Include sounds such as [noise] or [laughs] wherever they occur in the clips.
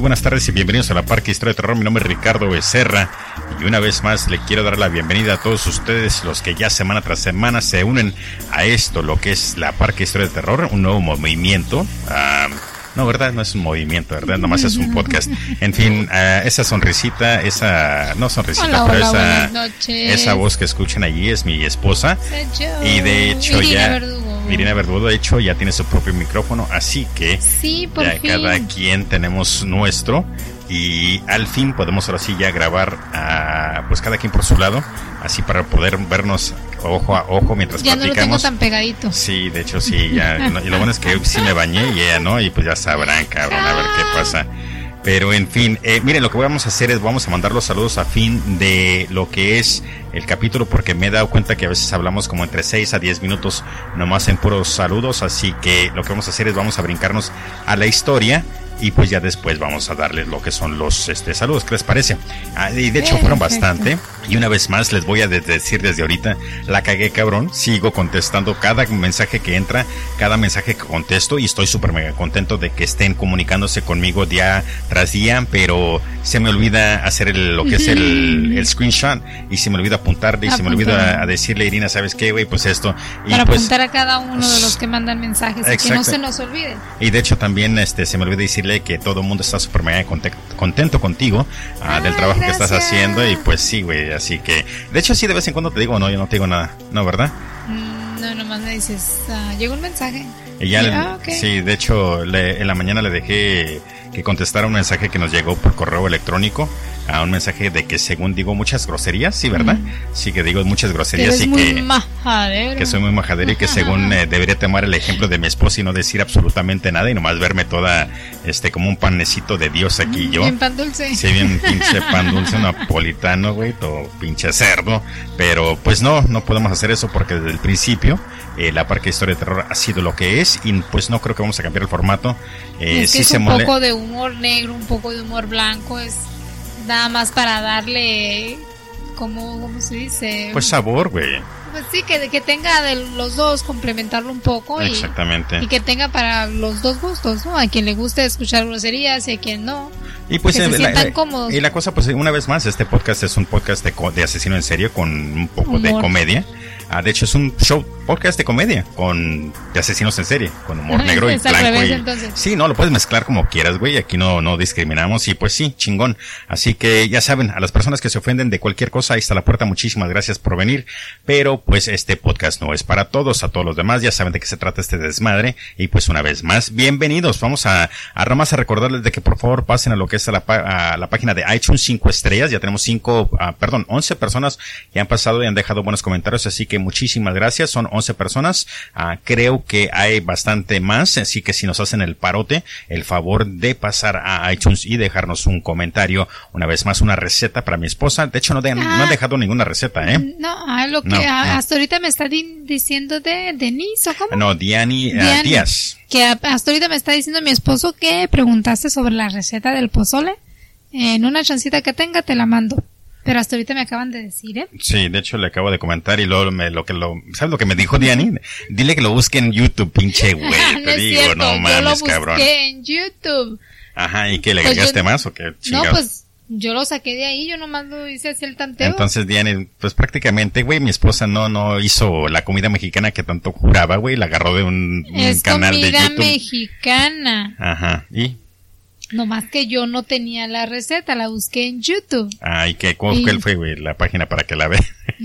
Buenas tardes y bienvenidos a la Parque Historia de Terror. Mi nombre es Ricardo Becerra y una vez más le quiero dar la bienvenida a todos ustedes, los que ya semana tras semana se unen a esto, lo que es la Parque Historia de Terror, un nuevo movimiento. Ah, no, ¿verdad? No es un movimiento, ¿verdad? Nomás es un podcast. En fin, uh, [laughs] esa sonrisita, esa, no sonrisita, Hola, pero hola, esa, esa voz que escuchan allí es mi esposa. Y de hecho ya, Verdugo. Irina Verdugo, de hecho ya tiene su propio micrófono, así que Sí, por ya fin. cada quien tenemos nuestro y al fin podemos ahora sí ya grabar a, pues cada quien por su lado, así para poder vernos ojo a ojo mientras Ya no lo tengo platicamos. tan pegadito. Sí, de hecho sí, ya. no, y lo bueno es que sí me bañé y ella no, y pues ya sabrán, cabrón, a ver qué pasa. Pero en fin, eh, miren, lo que vamos a hacer es vamos a mandar los saludos a fin de lo que es el capítulo, porque me he dado cuenta que a veces hablamos como entre 6 a 10 minutos nomás en puros saludos, así que lo que vamos a hacer es vamos a brincarnos a la historia y pues ya después vamos a darles lo que son los este, saludos, ¿qué les parece? Ah, y de hecho fueron bastante. Y una vez más les voy a de- decir desde ahorita, la cagué cabrón, sigo contestando cada mensaje que entra, cada mensaje que contesto y estoy súper mega contento de que estén comunicándose conmigo día tras día, pero se me olvida hacer el- lo que es el, el screenshot y se me olvida apuntarle y se me olvida a decirle, Irina, ¿sabes qué, güey? Pues esto. Y Para pues, apuntar a cada uno de los que mandan mensajes y que no se nos olvide. y de hecho también este se me olvidó decirle que todo el mundo está súper mega conte- contento contigo ah, del trabajo que estás haciendo y pues sí, güey, así que de hecho sí de vez en cuando te digo, no, yo no te digo nada, no, ¿verdad? Mm, No, nomás me dices, ah, llegó un mensaje. Ah, sí, de hecho le- en la mañana le dejé que contestara un mensaje que nos llegó por correo electrónico, a un mensaje de que según digo muchas groserías, sí, ¿verdad? Sí que digo muchas Que groserías y muy que majadero. que soy muy majadero y que según eh, [laughs] debería tomar el ejemplo de mi esposa y no decir absolutamente nada y nomás verme toda este como un panecito de Dios aquí yo. Bien pan dulce. Sí, bien [laughs] pinche pan dulce napolitano, güey, todo pinche cerdo. Pero pues no, no podemos hacer eso porque desde el principio eh, la Parque de Historia de Terror ha sido lo que es y pues no creo que vamos a cambiar el formato. Eh, es que sí es se un mole- poco de humor negro, un poco de humor blanco, es nada más para darle, como, ¿cómo se dice? Pues sabor, güey. Pues sí, que, que tenga de los dos, complementarlo un poco y, Exactamente. y que tenga para los dos gustos, ¿no? A quien le guste escuchar groserías y a quien no. Y pues que se eh, sientan cómodos. Y la cosa, pues una vez más, este podcast es un podcast de, de asesino en serio con un poco de comedia. Ah, de hecho, es un show podcast de comedia con de asesinos en serie, con humor [laughs] negro y blanco. revés, y-. Sí, no, lo puedes mezclar como quieras, güey. Aquí no, no discriminamos y pues sí, chingón. Así que ya saben, a las personas que se ofenden de cualquier cosa, ahí está la puerta. Muchísimas gracias por venir. Pero pues este podcast no es para todos, a todos los demás. Ya saben de qué se trata este desmadre. Y pues una vez más, bienvenidos. Vamos a, a nomás a recordarles de que por favor pasen a lo que es a la, pa- a la página de iTunes 5 estrellas. Ya tenemos 5, perdón, 11 personas que han pasado y han dejado buenos comentarios. Así que muchísimas gracias. Son 11 personas. Ah, creo que hay bastante más. Así que si nos hacen el parote, el favor de pasar a iTunes y dejarnos un comentario. Una vez más, una receta para mi esposa. De hecho, no, de- no han Ah. dejado ninguna receta, ¿eh? No, ah, lo que No, hasta ahorita me está di- diciendo de Denise, ¿o cómo? No, Diani. Díaz. Que hasta ahorita me está diciendo mi esposo que preguntaste sobre la receta del pozole. En una chancita que tenga te la mando. Pero hasta ahorita me acaban de decir, ¿eh? Sí, de hecho le acabo de comentar y luego me, lo que lo, ¿sabes lo que me dijo Diani? Dile que lo busque en YouTube, pinche [laughs] güey, no te es digo, cierto, no yo lo mames, busqué cabrón. en YouTube. Ajá, ¿y qué, le Pues yo- agregaste más o qué No, chingados? pues yo lo saqué de ahí, yo nomás lo hice así el tanteo. Entonces, Diani, pues prácticamente, güey, mi esposa no, no hizo la comida mexicana que tanto juraba, güey, la agarró de un, un es canal de comida YouTube. mexicana. Ajá, y, Nomás que yo no tenía la receta, la busqué en YouTube. ay, ¿qué, cómo Y- cuál fue, güey, la página para que la vea? [laughs]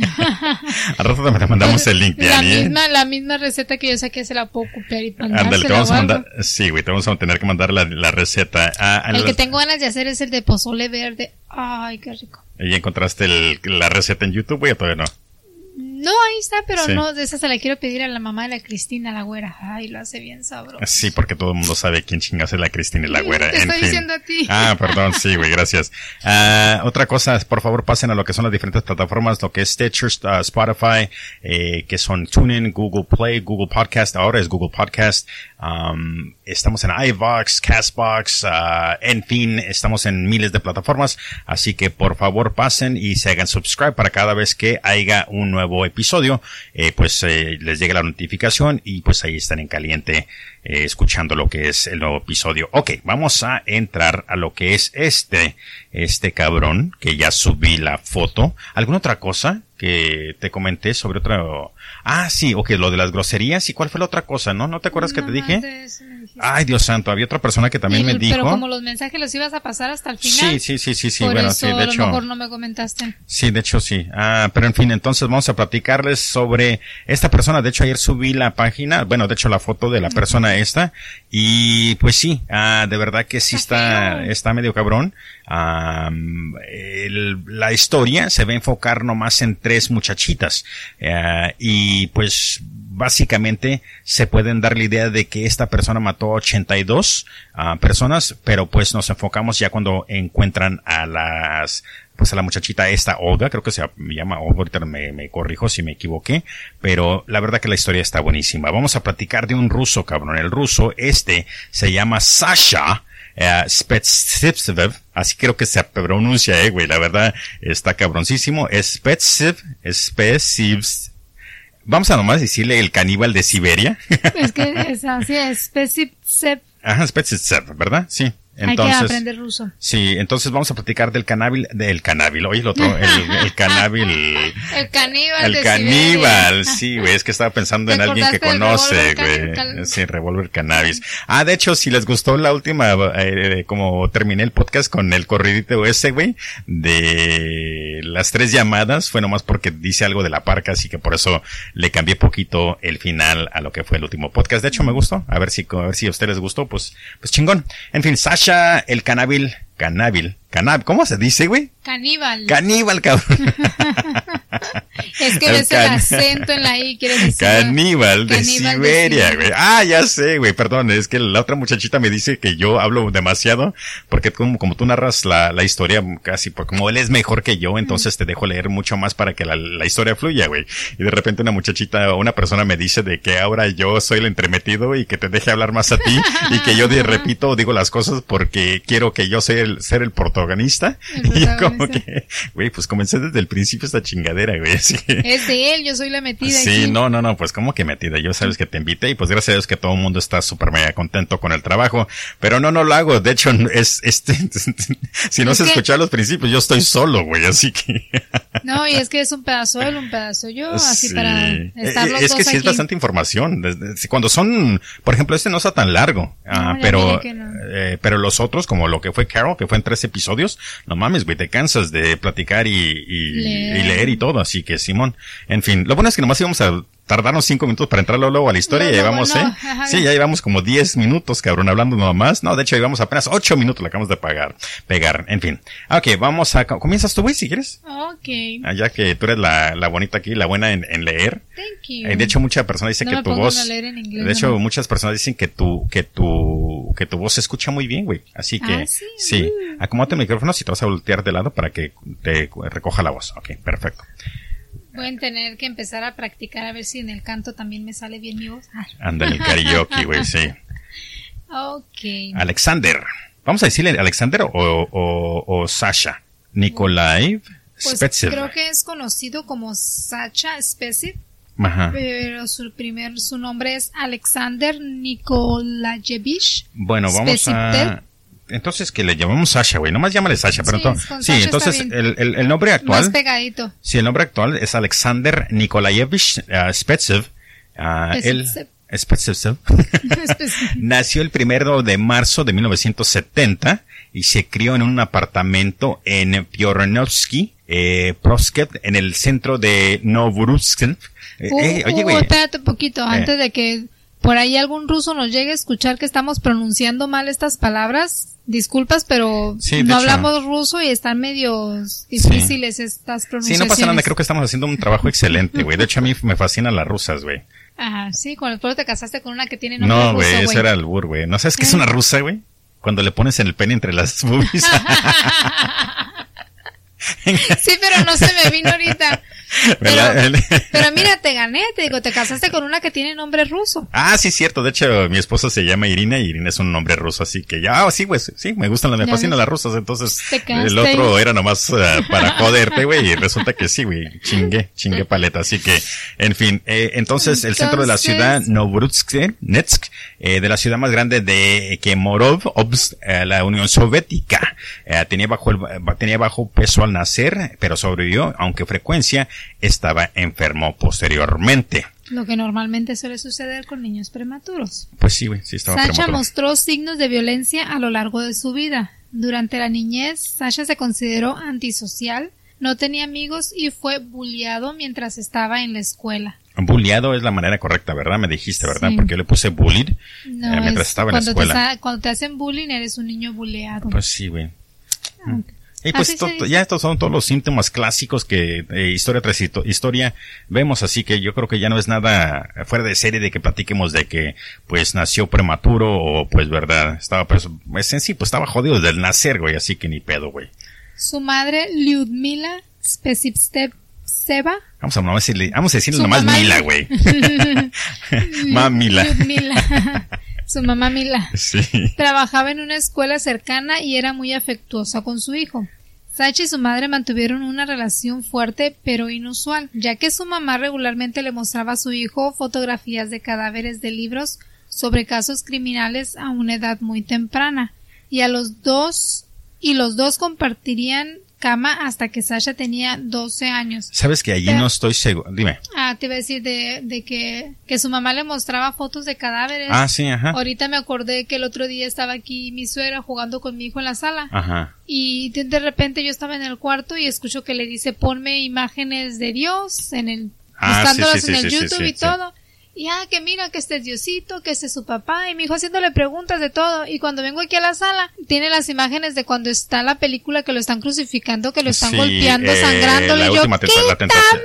Al rato te mandamos el link, Pues, la ¿eh? misma, la misma receta que yo saqué se la puedo copiar y Ándale, te vamos a mandar, sí, güey, te vamos a tener que mandar la, la receta. Ah, El que los- tengo ganas de hacer es el de pozole verde. Ay, qué rico. ¿Y encontraste el- la receta en YouTube, güey, o todavía no? No, ahí está, pero Sí. no, de esa se la quiero pedir a la mamá de la Cristina, la güera. Ay, lo hace bien sabroso. Sí, porque todo el mundo sabe quién chingas es la Cristina y la [laughs] güera. te en estoy fin. diciendo a ti. Ah, perdón, sí, güey, gracias. Ah, otra cosa, por favor, pasen a lo que son las diferentes plataformas, lo que es Stitcher, ah, Spotify, eh, que son TuneIn, Google Play, Google Podcast, ahora es Google Podcast, Um, estamos en iVox, Castbox, uh, en fin, estamos en miles de plataformas. Así que por favor pasen y se hagan subscribe para cada vez que haya un nuevo episodio, eh, pues eh, les llegue la notificación y pues ahí están en caliente eh, escuchando lo que es el nuevo episodio. Ok, vamos a entrar a lo que es este, este cabrón que ya subí la foto. ¿Alguna otra cosa que te comenté sobre otro? Ah, sí, ok, lo de las groserías. ¿Y cuál fue la otra cosa? ¿No? ¿No te acuerdas que te dije? Ay, Dios santo, había otra persona que también me dijo. Pero como los mensajes los ibas a pasar hasta el final. Sí, sí, sí, sí, sí. Por bueno, eso sí, de a hecho. lo mejor no me comentaste. Sí, de hecho sí. Ah, pero en fin, entonces vamos a platicarles sobre esta persona. De hecho, ayer subí la página, bueno, de hecho la foto de la persona esta. Y pues sí, ah, de verdad que sí está, está medio cabrón. El- la historia se va a enfocar nomás en tres muchachitas. Ah, y pues básicamente se pueden dar la idea de que esta persona mató a 82 ah, personas, pero pues nos enfocamos ya cuando encuentran a las pues a la muchachita esta Olga, creo que se llama Olga, ahorita me, me corrijo si me equivoqué, pero la verdad que la historia está buenísima. Vamos a platicar de un ruso, cabrón. El ruso, este, se llama Sasha, eh, Spetsivsev, así creo que se pronuncia, eh, güey, la verdad está cabroncísimo. Spetsiv, Spetsivs, vamos a nomás decirle el caníbal de Siberia. Es que es así, Spetsivsev. Ajá, Spetsivsev, ¿verdad? Sí. Hay que Entonces, aprender ruso. Sí, entonces vamos a platicar del canábil, del canábil, oye el otro, el, el canábil, [laughs] El caníbal el de caníbal, sí, güey, es que estaba pensando en ¿Te alguien que conoce, güey, sí, revólver cannabis. Ah, de hecho, si les gustó la última, eh, como terminé el podcast con el corridito ese, güey, de las tres llamadas, fue nomás porque dice algo de la parca, así que por eso le cambié poquito el final a lo que fue el último podcast. De hecho, me gustó, a ver si, a ver si a ustedes les gustó, pues, pues chingón. En fin, Sasha, el canábil, canábil, canábil, ¿cómo se dice, güey? Caníbal. Caníbal, cabrón. [laughs] es que ves el can- acento en la I, quiere decir. Caníbal de Caníbal Siberia, güey. Ah, ya sé, güey, perdón, es que la otra muchachita me dice que yo hablo demasiado, porque como, como tú narras la, la historia casi, por como él es mejor que yo, entonces te dejo leer mucho más para que la, la historia fluya, güey. Y de repente una muchachita o una persona me dice de que ahora yo soy el entremetido y que te deje hablar más a ti y que yo de [laughs] repito digo las cosas porque quiero que yo sea el, ser el protagonista. El [laughs] Y yo como que, güey, pues comencé desde el principio esta chingadera, güey, así que- Es de él, yo soy la metida Sí, aquí. no, no, no, pues como que metida. Yo sabes que te invité y pues gracias a Dios que todo el mundo está súper mega contento con el trabajo. Pero no, no lo hago. De hecho, [laughs] es este, [laughs] si no Es se que- escuchó a los principios, yo estoy solo, güey, así que. No, y es que es un pedazo él, un pedazo yo, así Sí. para estar Eh, los Es dos que sí es bastante información. Cuando son, por ejemplo, este no está tan largo, ah, pero, no. eh, pero los otros, como lo que fue Carol, que fue en tres episodios, no mames, güey, te cansas de platicar y, y, Leer. y leer y todo, así que Simón. En fin, lo bueno es que nomás íbamos a tardarnos cinco minutos para entrar luego a la historia y ya no, llevamos, no, ¿eh? [laughs] ajá. Sí, ya llevamos como diez minutos, cabrón, hablando nomás. No, de hecho, llevamos apenas ocho minutos, le acabamos de pagar, pegar, en fin. Ok, vamos a, comienzas tú, güey, si quieres. Ok, Ah, Ya que tú eres la, la bonita aquí, la buena en, en leer. thank you. Eh, de hecho, muchas personas dicen que me tu voz. a leer en inglés, de hecho, muchas personas dicen que tu, que tu, que tu voz se escucha muy bien, güey. Así que, Ah, sí, uh. acomódate el micrófono si te vas a voltear de lado para que te recoja la voz. Ok, perfecto. Voy a tener que empezar a practicar a ver si en el canto también me sale bien mi voz. Ah, Anda en el karaoke, güey, sí. ok. Alexander. Vamos a decirle Alexander o, o, o Sasha. Nikolai Pues Spetsev. creo que es conocido como Sacha Spesiv, Ajá. pero su primer, su nombre es Alexander Nikolayevich. Bueno, vamos a... Entonces que le llamamos Sasha, güey. Nomás llámale Sasha, pero Sí, sí, entonces el, el, el nombre actual. Más pegadito. Sí, el nombre actual es Alexander Nikolayevich uh, Spetsev. Ah, él, Spetsev. [laughs] [laughs] Nació el primero de marzo de 1970 y se crió en un apartamento en Piornovsky, eh, Prosket, en el centro de Novorussk. Eh, Uh, eh, oye, uh, güey. espérate un poquito, antes de que por ahí algún ruso nos llegue a escuchar que estamos pronunciando mal estas palabras. Disculpas, pero Sí, no hecho. hablamos ruso y están medio difíciles estas Sí, pronunciaciones. no pasa nada, creo que estamos haciendo un trabajo excelente, güey. De hecho, a mí me fascinan las rusas, güey. Ajá, sí, con el pueblo te casaste con una que tiene nombre No, güey, güey. era el bur, güey. ¿No sabes qué es una rusa, güey? Cuando le pones el pene entre las boobies. [laughs] Sí, pero no se me vino ahorita. [laughs] [laughs] Pero, mira, te gané, te digo, te casaste con una que tiene nombre ruso. Ah, sí, cierto. De hecho, mi esposa se llama Irina y Irina es un nombre ruso, así que ya, ah, sí, güey, sí, me gustan las, me fascinan las rusas, entonces el otro era nomás eh, para joderte, güey, y resulta que sí, güey, chingue, chingue [laughs] paleta, así que, en fin, eh, entonces, el centro de la ciudad, Novorossiysk, eh, de la ciudad más grande de Kemerov, Obs, eh, la Unión Soviética, eh, tenía bajo el, tenía bajo peso al nacer, pero sobrevivió, aunque frecuencia estaba enfermo posteriormente. Lo que normalmente suele suceder con niños prematuros. Pues sí, sí estaba Sasha prematuro. mostró signos de violencia a lo largo de su vida. Durante la niñez, Sasha se consideró antisocial, no tenía amigos y fue bulliado mientras estaba en la escuela. Bulleado es la manera correcta, ¿verdad? Me dijiste, ¿verdad? Sí. Porque yo le puse bullied No, eh, mientras es- estaba en la cuando, escuela. Te, cuando te hacen bullying eres un niño bulleado. Pues sí, güey. Ah, Y pues Así dice. ya estos son todos los síntomas clásicos que eh, historia tras historia vemos, así que yo creo que ya no es nada fuera de serie de que platiquemos de que pues nació prematuro o pues verdad, estaba pues, pues en sí pues estaba jodido desde el nacer, güey, así que ni pedo, güey. Su madre, Lyudmila Spesivtseva, Vamos a, vamos a decirle, vamos a decirle nomás Mila, güey. [laughs] [laughs] Mamila. Lyudmila, [laughs] su mamá Mila, [laughs] Sí. trabajaba en una escuela cercana y era muy afectuosa con su hijo. Sachi y su madre mantuvieron una relación fuerte pero inusual, ya que su mamá regularmente le mostraba a su hijo fotografías de cadáveres de libros sobre casos criminales a una edad muy temprana, y a los dos y los dos compartirían cama hasta que Sasha tenía 12 años. Sabes que allí Pero- no estoy seguro, dime. Ah, te iba a decir de, de que, que su mamá le mostraba fotos de cadáveres. Ah, sí, ajá. Ahorita me acordé que el otro día estaba aquí mi suegra jugando con mi hijo en la sala. Ajá. Y de, de repente yo estaba en el cuarto y escucho que le dice ponme imágenes de Dios en el Ah, buscándolas sí, sí, en sí, el YouTube y todo. Y ah, que mira que este es Diosito, que este es su papá, y mi hijo haciéndole preguntas de todo. Y cuando vengo aquí a la sala, tiene las imágenes de cuando está la película que lo están crucificando, que lo están Sí, golpeando, eh, sangrándole. la y yo, la tentación-.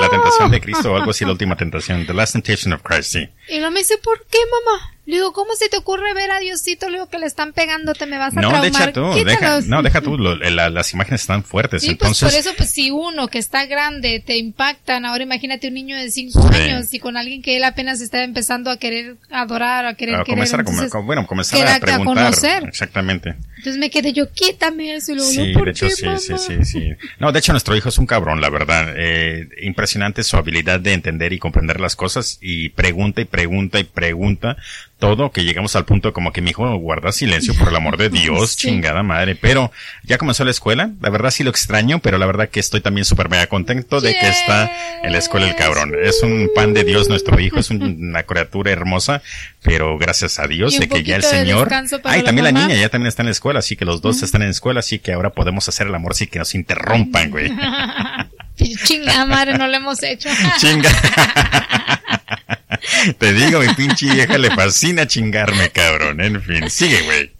La tentación de Cristo o algo así, la última tentación. The Last Temptation of Christ, sí. Y luego me dice, ¿por qué, mamá? Le digo, ¿cómo se te ocurre ver a Diosito? Le digo que le están pegando, te me vas a No, traumar. deja tú, deja, no, deja tú, lo- [laughs] la- las imágenes están fuertes, Sí, entonces, pues por eso, pues si uno que está grande te impactan, ahora imagínate un niño de 5 Sí. años y con alguien que él apenas está empezando a querer adorar, a querer a querer. comenzar a, comer- entonces, bueno, comenzar a conocer. Exactamente. Entonces me quedé yo, quítame eso. Y luego, Sí, no, ¿por de hecho, qué, sí, mamá? sí, sí, sí. No, de hecho, nuestro hijo es un cabrón, la verdad. Eh, impresionante su habilidad de entender y comprender las cosas y pregunta y pregunta y pregunta todo, que llegamos al punto como que mi hijo guarda silencio por el amor de [laughs] Dios, Sí. chingada madre. Pero ya comenzó la escuela, la verdad sí lo extraño, pero la verdad que estoy también súper mega contento de que está en la escuela el cabrón. Es un pan de Dios nuestro hijo, es un- una criatura hermosa, pero gracias a Dios Y de que ya el de Señor... Ay, la también la niña ya también está en la escuela, así que los dos están en la escuela, así que ahora podemos hacer el amor sin que nos interrumpan, güey. [laughs] Chingada madre, no lo hemos hecho. Chinga. [laughs] Te digo, mi pinche vieja le fascina chingarme, cabrón. En fin, sigue, güey.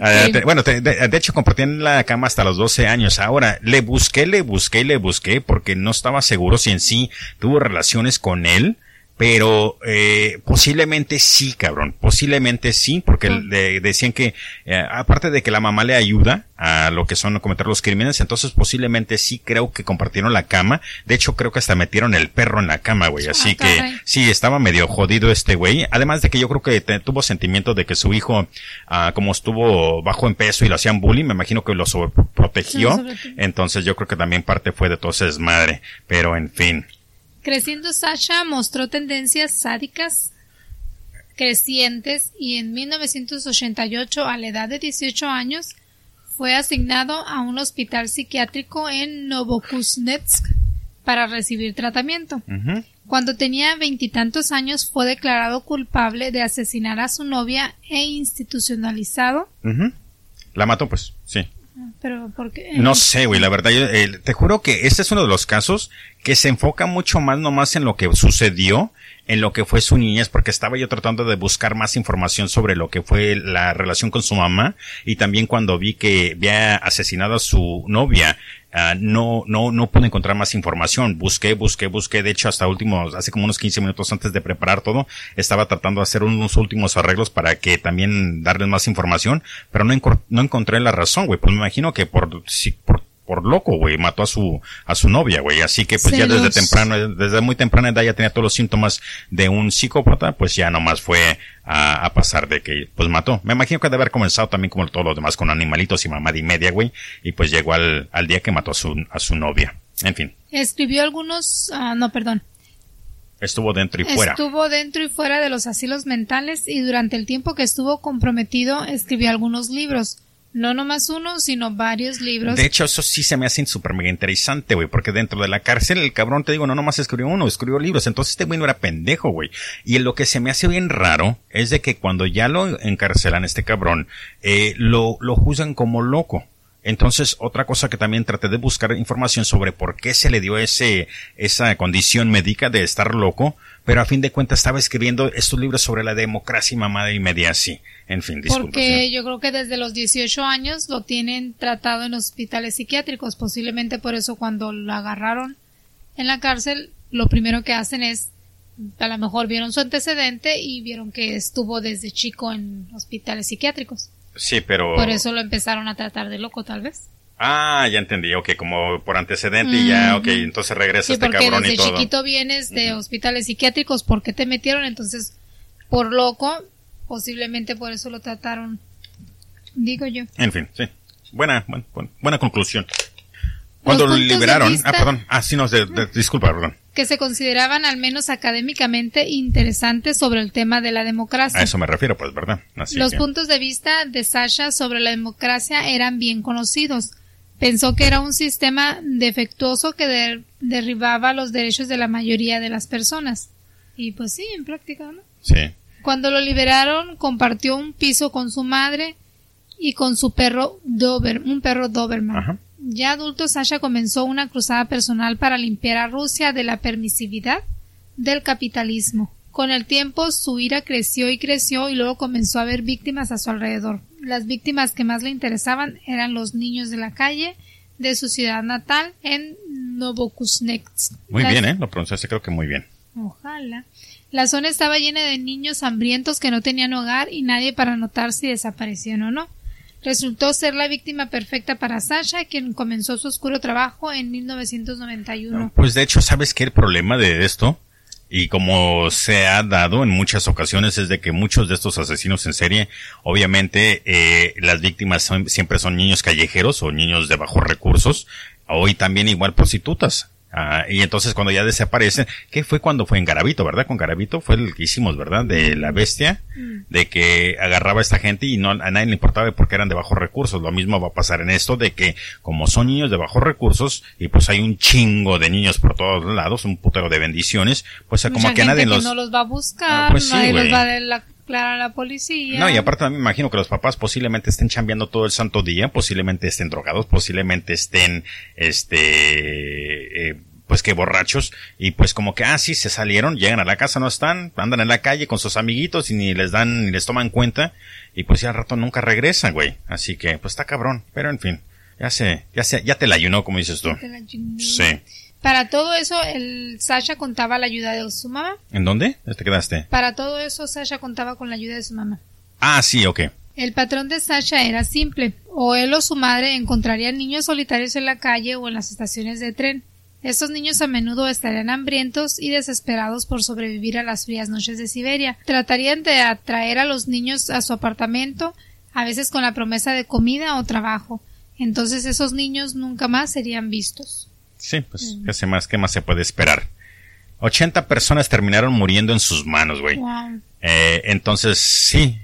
Ah, te- bueno, te- de, de hecho compartí en la cama hasta los 12 años. Ahora, le busqué, le busqué, le busqué porque no estaba seguro si en sí tuvo relaciones con él. Pero eh, posiblemente sí, cabrón. Posiblemente sí, porque le decían que, eh, aparte de que la mamá le ayuda a lo que son cometer los crímenes, entonces posiblemente sí creo que compartieron la cama. De hecho, creo que hasta metieron el perro en la cama, güey. Así Ah, que caray. sí, estaba medio jodido este güey. Además de que yo creo que te- tuvo sentimiento de que su hijo, ah, como estuvo bajo en peso y lo hacían bullying, me imagino que lo sobreprotegió. Sí, sobreprotegió. Entonces yo creo que también parte fue de todo ese desmadre. Pero en fin. Creciendo Sasha mostró tendencias sádicas crecientes y en 1988, a la edad de 18 años, fue asignado a un hospital psiquiátrico en Novokuznetsk para recibir tratamiento. Cuando tenía veintitantos años fue declarado culpable de asesinar a su novia e institucionalizado. La mató, pues, sí. No sé, güey, la verdad, yo, eh, te juro que este es uno de los casos que se enfoca mucho más nomás en lo que sucedió, en lo que fue su niñez, porque estaba yo tratando de buscar más información sobre lo que fue la relación con su mamá, y también cuando vi que había asesinado a su novia, ah, no, no, no pude encontrar más información. Busqué, busqué, busqué. De hecho, hasta últimos, hace como unos 15 minutos antes de preparar todo, estaba tratando de hacer unos últimos arreglos para que también darles más información, pero no, no encontré la razón, güey. Pues me imagino que por, si, por por loco, güey, mató a su, a su novia, güey. Así que pues ya desde temprano, desde muy temprana edad ya tenía todos los síntomas de un psicópata, pues ya nomás fue a, a pasar de que, pues mató. Me imagino que debe haber comenzado también como todos los demás con animalitos y mamá y media, güey. Y pues llegó al, al día que mató a su, a su novia. En fin. Escribió algunos, ah, no, perdón. Estuvo dentro y fuera. Estuvo dentro y fuera de los asilos mentales y durante el tiempo que estuvo comprometido escribió algunos libros. No nomás uno, sino varios libros. De hecho, eso sí se me hace súper mega interesante, güey, porque dentro de la cárcel el cabrón, te digo, no nomás escribió uno, escribió libros. Entonces este güey no era pendejo, güey. Y lo que se me hace bien raro es de que cuando ya lo encarcelan este cabrón, eh, lo, lo juzgan como loco. Entonces, otra cosa que también traté de buscar información sobre por qué se le dio ese, esa condición médica de estar loco, pero a fin de cuentas estaba escribiendo estos libros sobre la democracia y mamada y media así. En fin, disculpa. Porque yo creo que desde los 18 años lo tienen tratado en hospitales psiquiátricos. Posiblemente por eso cuando lo agarraron en la cárcel, lo primero que hacen es, a lo mejor vieron su antecedente y vieron que estuvo desde chico en hospitales psiquiátricos. Sí, pero... Por eso lo empezaron a tratar de loco, tal vez. Ah, ya entendí, ok, como por antecedente y ya, ok, entonces regresa este cabrón desde y todo. chiquito vienes de hospitales psiquiátricos, ¿por qué te metieron? Entonces, por loco, posiblemente por eso lo trataron, digo yo. En fin, sí. Buena, buena, buena conclusión. Cuando lo liberaron, ah, perdón, ah, sí, no, de, disculpa, perdón. Que se consideraban al menos académicamente interesantes sobre el tema de la democracia. A eso me refiero, pues, ¿verdad? Los puntos de vista de Sasha sobre la democracia eran bien conocidos. Pensó que era un sistema defectuoso que derribaba los derechos de la mayoría de las personas. Y pues sí, en práctica, ¿no? Sí. Cuando lo liberaron, compartió un piso con su madre y con su perro Dober, un perro Doberman. Ajá. Ya adulto, Sasha comenzó una cruzada personal para limpiar a Rusia de la permisividad del capitalismo. Con el tiempo, su ira creció y creció y luego comenzó a ver víctimas a su alrededor. Las víctimas que más le interesaban eran los niños de la calle de su ciudad natal en Novokuznetsk. Muy bien, ¿eh? Lo pronunciaste creo que muy bien. Ojalá. La zona estaba llena de niños hambrientos que no tenían hogar y nadie para notar si desaparecían o no resultó ser la víctima perfecta para Sasha, quien comenzó su oscuro trabajo en 1991. Pues de hecho, ¿sabes qué el problema de esto? Y como se ha dado en muchas ocasiones es de que muchos de estos asesinos en serie, obviamente eh, las víctimas siempre son niños callejeros o niños de bajos recursos, hoy también igual prostitutas. Ah, y entonces cuando ya desaparecen, ¿qué fue cuando fue en Garabito, verdad? Con Garabito fue el que hicimos, ¿verdad? De la bestia, mm. de que agarraba a esta gente y no a nadie le importaba porque eran de bajos recursos. Lo mismo va a pasar en esto de que como son niños de bajos recursos y pues hay un chingo de niños por todos lados, un putero de bendiciones, pues como que nadie los... no los va a buscar, ah, pues nadie los va a la a la policía. No, y aparte me imagino que los papás posiblemente estén chambeando todo el santo día, posiblemente estén drogados, posiblemente estén, este, eh, pues que borrachos, y pues como que, ah, sí, se salieron, llegan a la casa, no están, andan en la calle con sus amiguitos y ni les dan, ni les toman cuenta, y pues ya al rato nunca regresan, güey. Así que, pues está cabrón, pero en fin, ya sé, ya sé, ya te la ayunó, como dices tú. Sí. Para todo eso, el Sasha contaba la ayuda de su mamá. ¿En dónde te quedaste? Para todo eso, Sasha contaba con la ayuda de su mamá. Ah, sí, ok. El patrón de Sasha era simple. O él o su madre encontrarían niños solitarios en la calle o en las estaciones de tren. Estos niños a menudo estarían hambrientos y desesperados por sobrevivir a las frías noches de Siberia. Tratarían de atraer a los niños a su apartamento, a veces con la promesa de comida o trabajo. Entonces esos niños nunca más serían vistos. Sí, pues, ¿qué más? ¿Qué más se puede esperar? 80 personas terminaron muriendo en sus manos, güey. Eh, entonces, sí.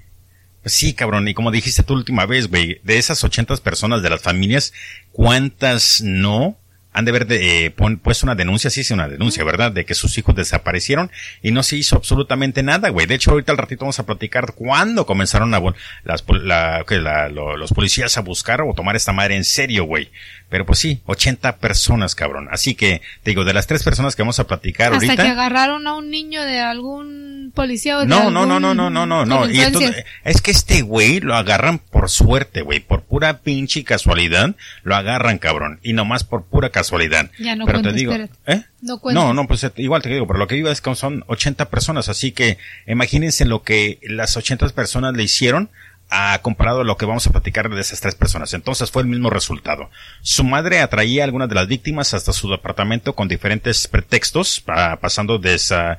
Pues sí, cabrón. Y como dijiste tú última vez, güey, de esas 80 personas de las familias, ¿cuántas no han de haber eh, puesto una denuncia, sí, sí, una denuncia, ¿verdad? De que sus hijos desaparecieron y no se hizo absolutamente nada, güey. De hecho, ahorita al ratito vamos a platicar cuándo comenzaron a, las, la, los policías a buscar o tomar esta madre en serio, güey. Pero pues sí, 80 personas, cabrón. Así que, te digo, de las tres personas que vamos a platicar Hasta ahorita. que agarraron a un niño de algún policía o de No, no, no, no, no, no, no, no. Y entonces, es que este güey lo agarran por suerte, güey. Por pura pinche casualidad, lo agarran, cabrón. Y nomás por pura casualidad. Ya no pero te digo, ¿eh? No, no, no, pues igual te digo, pero lo que digo es que son 80 personas. Así que imagínense lo que las 80 personas le hicieron ha comparado lo que vamos a platicar de esas tres personas. Entonces fue el mismo resultado. Su madre atraía a algunas de las víctimas hasta su departamento con diferentes pretextos, pasando desa,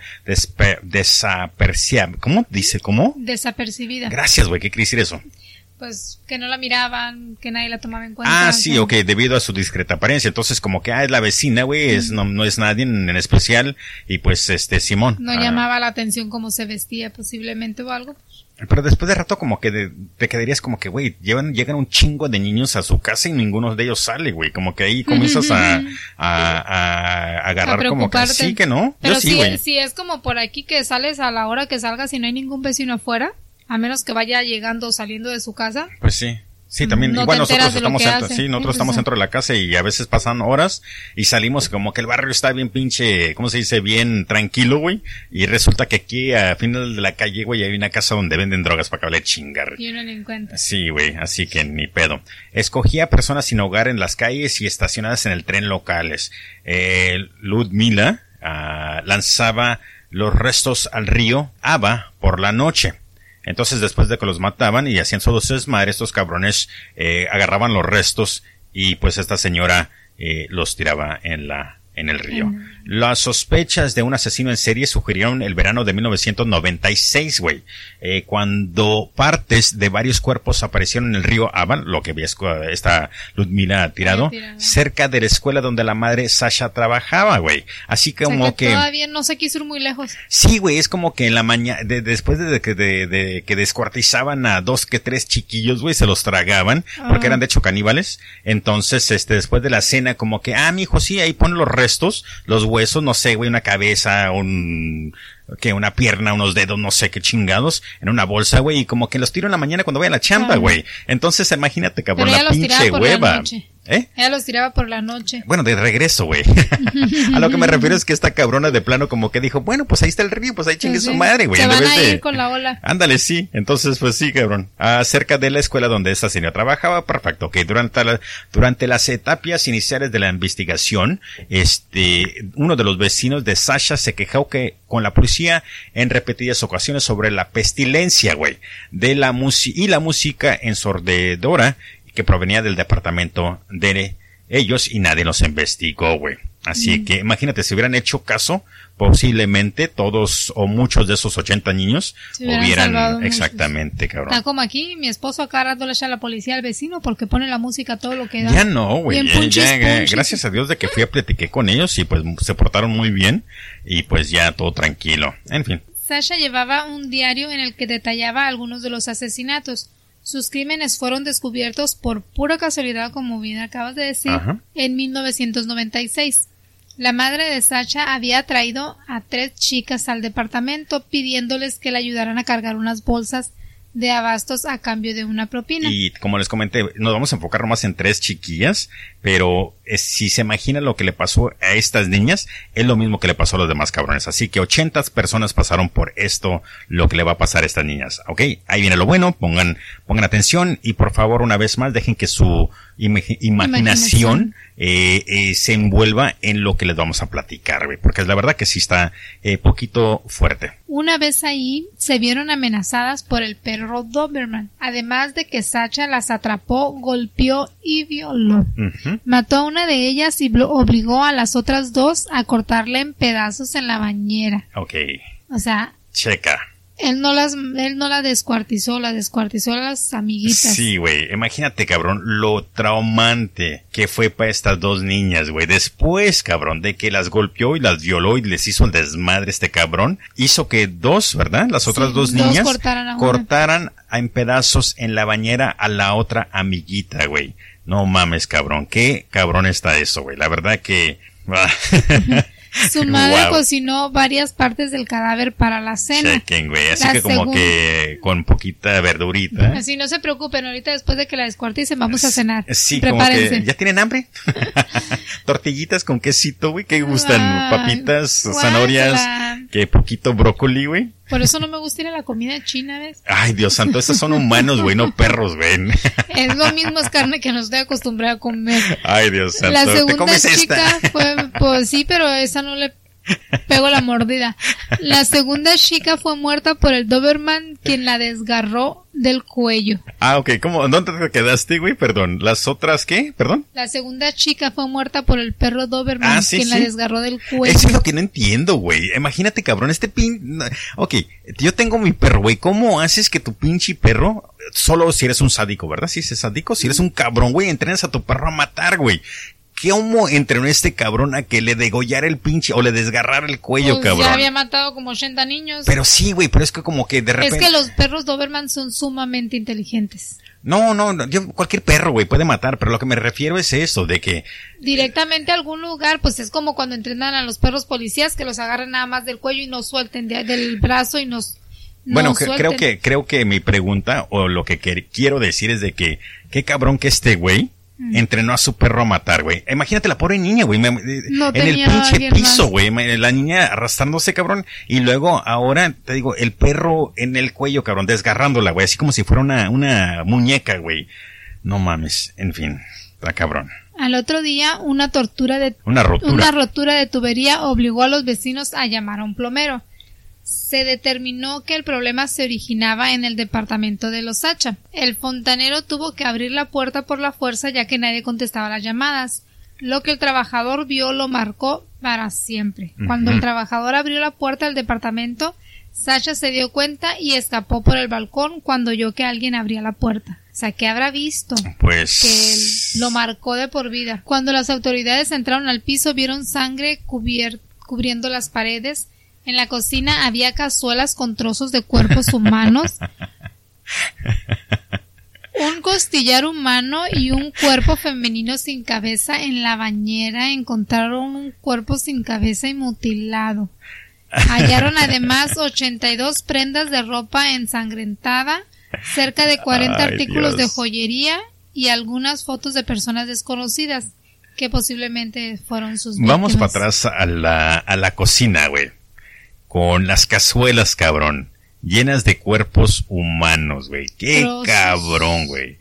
desapercibida. ¿Cómo dice? ¿Cómo? Desapercibida. Gracias, güey. ¿Qué quiere decir eso? Pues que no la miraban, que nadie la tomaba en cuenta. Ah, sí, ok, debido a su discreta apariencia. Entonces, como que, ah, es la vecina, güey, es, no, no, es nadie en, especial. Y pues, este, Simón. No ah. llamaba la atención cómo se vestía posiblemente o algo. Pero después de rato como que te quedarías como que, güey, llevan, llegan un chingo de niños a su casa y ninguno de ellos sale, güey. Como que ahí comienzas a, a, [laughs] a, agarrar como que sí, que no. Pero Yo sí, güey. Si, si es como por aquí que sales a la hora que salgas y no hay ningún vecino afuera, a menos que vaya llegando o saliendo de su casa. Pues sí. Sí, también, igual nosotros estamos dentro, sí, nosotros estamos dentro de la casa y a veces pasan horas y salimos como que el barrio está bien pinche, ¿cómo se dice? Bien tranquilo, güey. Y resulta que aquí a final de la calle, güey, hay una casa donde venden drogas para que hable chingar. Y uno ni cuenta. Sí, güey, así que ni pedo. Escogía personas sin hogar en las calles y estacionadas en el tren locales. Eh, Ludmila ah, lanzaba los restos al río Aba por la noche. Entonces, después de que los mataban y hacían su desmadre, estos cabrones eh, agarraban los restos y pues esta señora eh, los tiraba en la en el río. Las sospechas de un asesino en serie sugirieron el verano de 1996, güey, eh, cuando partes de varios cuerpos aparecieron en el río Avan, lo que ves esta Ludmila tirado, cerca de la escuela donde la madre Sasha trabajaba, güey. Así como que, Todavía no se quiso ir muy lejos. Sí, güey, es como que en la mañana, después de que, de, que descuartizaban a dos que tres chiquillos, güey, se los tragaban, porque eran de hecho caníbales. Entonces, este, después de la cena, como que, ah, mi hijo, sí, ahí pon los restos, los huevos eso, no sé, güey, una cabeza, un, que una pierna, unos dedos, no sé qué chingados, en una bolsa, güey, y como que los tiro en la mañana cuando voy a la chamba, güey. Entonces, imagínate, cabrón, la pinche hueva. ¿Eh? Ella los tiraba por la noche. Bueno, de regreso, güey. [laughs] a lo que me refiero es que esta cabrona de plano como que dijo, bueno, pues ahí está el río, pues ahí chingue su madre, güey. Se van a ir con la ola. Ándale, sí. Entonces, pues sí, cabrón. Acerca de la escuela donde esta señora trabajaba, perfecto. Ok, durante, la, durante las etapas iniciales de la investigación, este, uno de los vecinos de Sasha se quejó que con la policía en repetidas ocasiones sobre la pestilencia, güey, de la música y la música ensordedora que provenía del departamento de ellos y nadie los investigó, güey. Así que imagínate, si hubieran hecho caso, posiblemente todos o muchos de esos 80 niños hubieran, exactamente, cabrón. Está como aquí, mi esposo acá rato le echa a la policía al vecino porque pone la música todo lo que da. Ya no, güey. gracias a Dios de que fui a platiqué con ellos y pues se portaron muy bien y pues ya todo tranquilo. En fin. Sasha llevaba un diario en el que detallaba algunos de los asesinatos sus crímenes fueron descubiertos por pura casualidad, como bien acabas de decir, en 1996. La madre de Sacha había traído a tres chicas al departamento pidiéndoles que le ayudaran a cargar unas bolsas de abastos a cambio de una propina. Y como les comenté, nos vamos a enfocar más en tres chiquillas, pero si se imagina lo que le pasó a estas niñas, es lo mismo que le pasó a los demás cabrones. Así que 80 personas pasaron por esto, lo que le va a pasar a estas niñas. Ok, ahí viene lo bueno, pongan, pongan atención y por favor una vez más dejen que su imaginación, eh, eh, se envuelva en lo que les vamos a platicar, porque es la verdad que sí está eh, poquito fuerte. Una vez ahí, se vieron amenazadas por el perro Doberman, además de que Sacha las atrapó, golpeó y violó. Mató a una de ellas y obligó a las otras dos a cortarle en pedazos en la bañera. Ok. O sea. Checa. Él no las, él no la descuartizó, la descuartizó a las amiguitas. Sí, güey. Imagínate, cabrón, lo traumante que fue para estas dos niñas, güey. Después, cabrón, de que las golpeó y las violó y les hizo el desmadre este cabrón, hizo que dos, ¿verdad? Las otras dos niñas cortaran, cortaran en pedazos en la bañera a la otra amiguita, güey. No mames, cabrón. Qué cabrón está eso, güey. La verdad que... [laughs] [laughs] Su madre cocinó varias partes del cadáver para la cena. Chequen, güey. Así que como que con poquita verdurita. Así no se preocupen, ahorita después de que la descuarticen vamos a cenar. Sí, Prepárense. Como que, ¿Ya tienen hambre? [laughs] Tortillitas con quesito, güey. ¿Qué gustan? Papitas, zanahorias, que poquito brócoli, güey. Por eso no me gusta ir a la comida china, ¿ves? Ay, Dios santo, estos son humanos, güey, no perros, güey. Es lo mismo, es carne que no estoy acostumbrada a comer. Ay, Dios santo. La segunda chica fue, pues sí, pero esa no le Pego la mordida. La segunda chica fue muerta por el Doberman quien la desgarró del cuello. Ah, ok. ¿Cómo? ¿Dónde te quedaste, güey? Perdón. ¿Las otras qué? Perdón. La segunda chica fue muerta por el perro Doberman Ah, sí, quien la desgarró del cuello. Eso es lo que no entiendo, güey. Imagínate, cabrón, este pin... Ok, yo tengo mi perro, güey. ¿Cómo haces que tu pinche perro, solo si eres un sádico, ¿verdad? Si es sádico, si eres un cabrón, güey, entrenas a tu perro a matar, güey. ¿Cómo entrenó este cabrón a que le degollara el pinche o le desgarrara el cuello, Pues cabrón? ya había matado como 80 niños. Pero sí, güey, pero es que como que de repente... es que los perros Doberman son sumamente inteligentes. No, no, no, yo, cualquier perro, güey, puede matar, pero lo que me refiero es eso, de que... Directamente a algún lugar, pues es como cuando entrenan a los perros policías que los agarran nada más del cuello y no suelten de- del brazo y nos... no Bueno, creo que creo que mi pregunta o lo que quiero decir es de que qué cabrón que este güey. Entrenó a su perro a matar, güey. Imagínate la pobre niña, güey, me- No en el pinche piso, güey, la niña arrastrándose, cabrón, y luego ahora te digo, el perro en el cuello, cabrón, desgarrándola, güey, así como si fuera una una muñeca, güey. No mames, en fin, está cabrón. Al otro día, una tortura de Una rotura. Una rotura de tubería obligó a los vecinos a llamar a un plomero. Se determinó que el problema se originaba en el departamento de los Sacha. El fontanero tuvo que abrir la puerta por la fuerza ya que nadie contestaba las llamadas. Lo que el trabajador vio lo marcó para siempre. Cuando el trabajador abrió la puerta del departamento, Sacha se dio cuenta y escapó por el balcón cuando oyó que alguien abría la puerta. O sea, ¿qué habrá visto? Pues que él lo marcó de por vida. Cuando las autoridades entraron al piso vieron sangre cubriendo las paredes. En la cocina había cazuelas con trozos de cuerpos humanos. [laughs] Un costillar humano y un cuerpo femenino sin cabeza en la bañera encontraron un cuerpo sin cabeza y mutilado. Hallaron además 82 prendas de ropa ensangrentada, cerca de 40 Ay, artículos de joyería y algunas fotos de personas desconocidas que posiblemente fueron sus víctimas. Vamos para atrás a la, a la cocina, güey. Con las cazuelas, cabrón. Llenas de cuerpos humanos, güey. Qué cabrón, güey.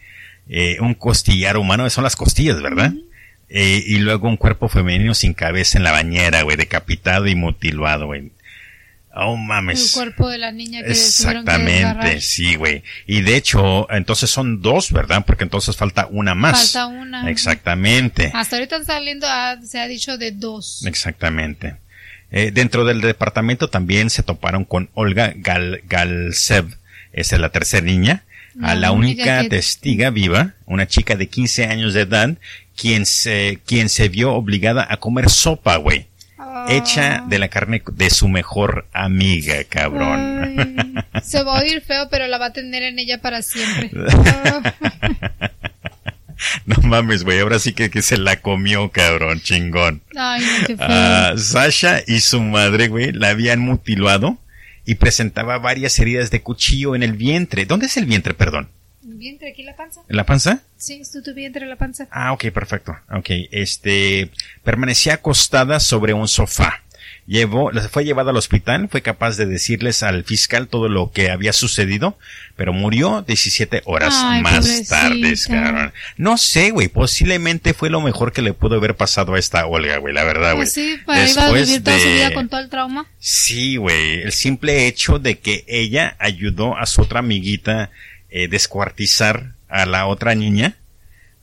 Eh, un costillar humano, son las costillas, ¿verdad? Eh, y luego un cuerpo femenino sin cabeza en la bañera, güey. Decapitado y mutilado, güey. Oh, El mames. cuerpo de la niña que que Exactamente, desgarrar. sí, güey. Y de hecho, entonces son dos, ¿verdad? Porque entonces falta una más. Falta una. Exactamente. Hasta ahorita saliendo, ah, se ha dicho de dos. Exactamente. Eh, dentro del departamento también se toparon con Olga Gal Galsev, esa es la tercera niña, a La única que- testiga viva, una chica de 15 años de edad, quien se, quien se vio obligada a comer sopa, güey, Ah. hecha de la carne de su mejor amiga, cabrón. Ay, se va a oír feo, pero la va a tener en ella para siempre. [laughs] Ah. No mames, güey, ahora sí que, que se la comió, cabrón, chingón. Ay, no, qué feo. Ah, Sasha y su madre, güey, la habían mutilado y presentaba varias heridas de cuchillo en el vientre. ¿Dónde es el vientre, perdón? ¿Vientre aquí la panza? ¿En la panza? Sí, es tu, tu vientre la panza. Ah, ok, perfecto. Ok, este, permanecía acostada sobre un sofá. Llevó, fue llevada al hospital, fue capaz de decirles al fiscal todo lo que había sucedido, pero murió 17 horas Ay, más tarde, cabrón. No sé, güey, posiblemente fue lo mejor que le pudo haber pasado a esta Olga, güey, la verdad, güey. Pues sí, para iba a Después vivir toda su vida con todo el trauma. Sí, güey. El simple hecho de que ella ayudó a su otra amiguita eh, descuartizar a la otra niña.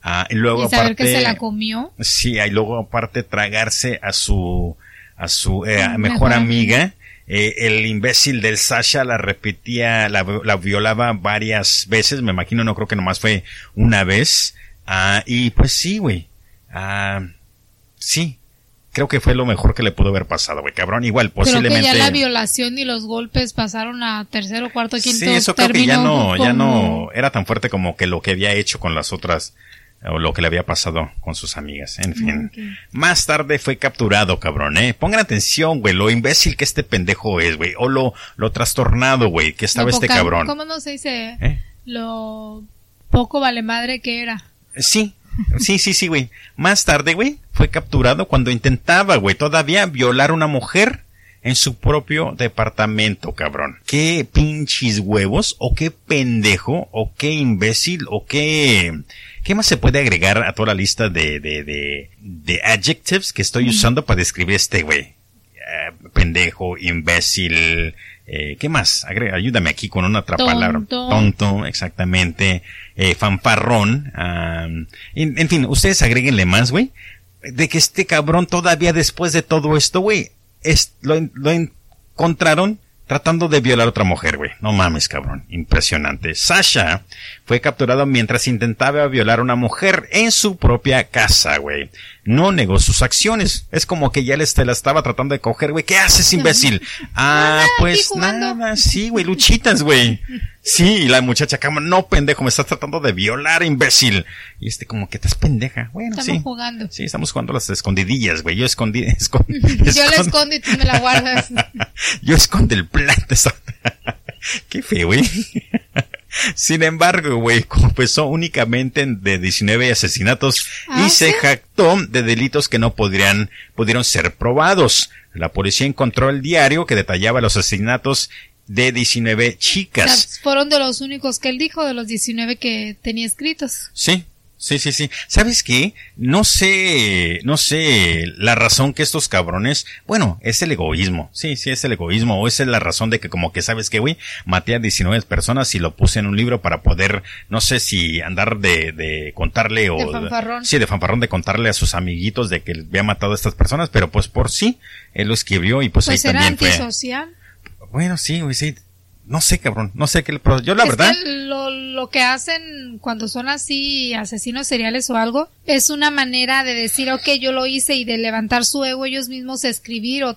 ah, y luego y saber aparte. que se la comió. Sí, y luego aparte tragarse a su a su eh, Ah, mejor, amiga. Eh, el imbécil del Sasha la repetía, la, la violaba varias veces, me imagino, no creo que nomás fue una vez. Ah, y pues sí, güey. Ah, sí. Creo que fue lo mejor que le pudo haber pasado, güey, cabrón. Igual, Creo que posiblemente. ya la violación y los golpes pasaron a tercero, cuarto, quinto. Sí, eso creo que ya no, ya no era tan fuerte como que lo que había hecho con las otras, o lo que le había pasado con sus amigas. En fin. Ok. Más tarde fue capturado, cabrón, eh. Pongan atención, güey, lo imbécil que este pendejo es, güey. O lo, lo trastornado, güey, que estaba este cabrón. ¿Cómo no se dice? ¿Eh? Lo poco vale madre que era. Sí, sí, sí, sí, güey. Más tarde, güey, fue capturado cuando intentaba, güey, todavía violar a una mujer en su propio departamento, cabrón. Qué pinches huevos, o qué pendejo, o qué imbécil, o qué... ¿Qué más se puede agregar a toda la lista de, de, de, de adjectives que estoy usando para describir este güey? pendejo, imbécil, eh, ¿qué más? ayúdame aquí con una otra palabra. Tonto, exactamente. Eh, fanfarrón. en, fin, ustedes agréguenle más, güey. De que este cabrón todavía después de todo esto, güey, lo, lo encontraron tratando de violar a otra mujer, güey. No mames, cabrón. Impresionante. Sasha fue capturado mientras intentaba violar a una mujer en su propia casa, güey no negó sus acciones. Es como que ya le la estaba tratando de coger, güey. ¿Qué haces, imbécil? [laughs] Ah, pues nada, sí, güey, luchitas, güey. Sí, y la muchacha cama, no, pendejo, me estás tratando de violar, imbécil. Y este como que estás pendeja. Bueno, estamos jugando. Sí, estamos jugando las escondidillas, güey. Yo escondí, [laughs] [laughs] Yo la escondo y tú me la guardas. Yo escondo el plato. Qué feo, güey. Sin embargo, güey, confesó únicamente de 19 asesinatos y ah, se jactó de delitos que no podrían, pudieron ser probados. La policía encontró el diario que detallaba los asesinatos de 19 chicas. fueron de los únicos que él dijo, de los 19 que tenía escritos. Sí, Sí, sí, sí. ¿Sabes qué? No sé, no sé la razón que estos cabrones, bueno, es el egoísmo. Sí, sí, es el egoísmo. O es la razón de que como que, ¿sabes qué, güey? Maté a 19 personas y lo puse en un libro para poder, no sé si andar de, de contarle o... De fanfarrón. Sí, de fanfarrón de contarle a sus amiguitos de que había matado a estas personas, pero pues por sí, él lo escribió y pues, pues ahí también antisocial. Bueno, sí, güey, sí. No sé, cabrón. No sé qué. Yo la verdad. lo, lo que hacen cuando son así asesinos seriales o algo es una manera de decir, ok, yo lo hice y de levantar su ego ellos mismos escribir o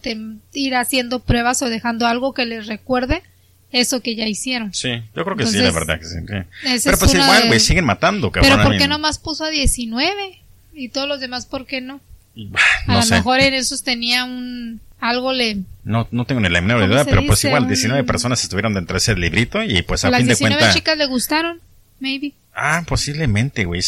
ir haciendo pruebas o dejando algo que les recuerde eso que ya hicieron. Sí, yo creo que sí, la verdad que sí. Pero pues igual, güey, siguen matando, cabrón. Pero ¿por qué nomás puso a 19? Y todos los demás, ¿por qué no? a lo mejor en esos tenía un algo le... No, no tengo ni la menor idea, pero pues igual 19 personas estuvieron dentro de ese librito y pues a fin de cuentas... Las 19 chicas le gustaron, maybe. Ah, posiblemente, güey.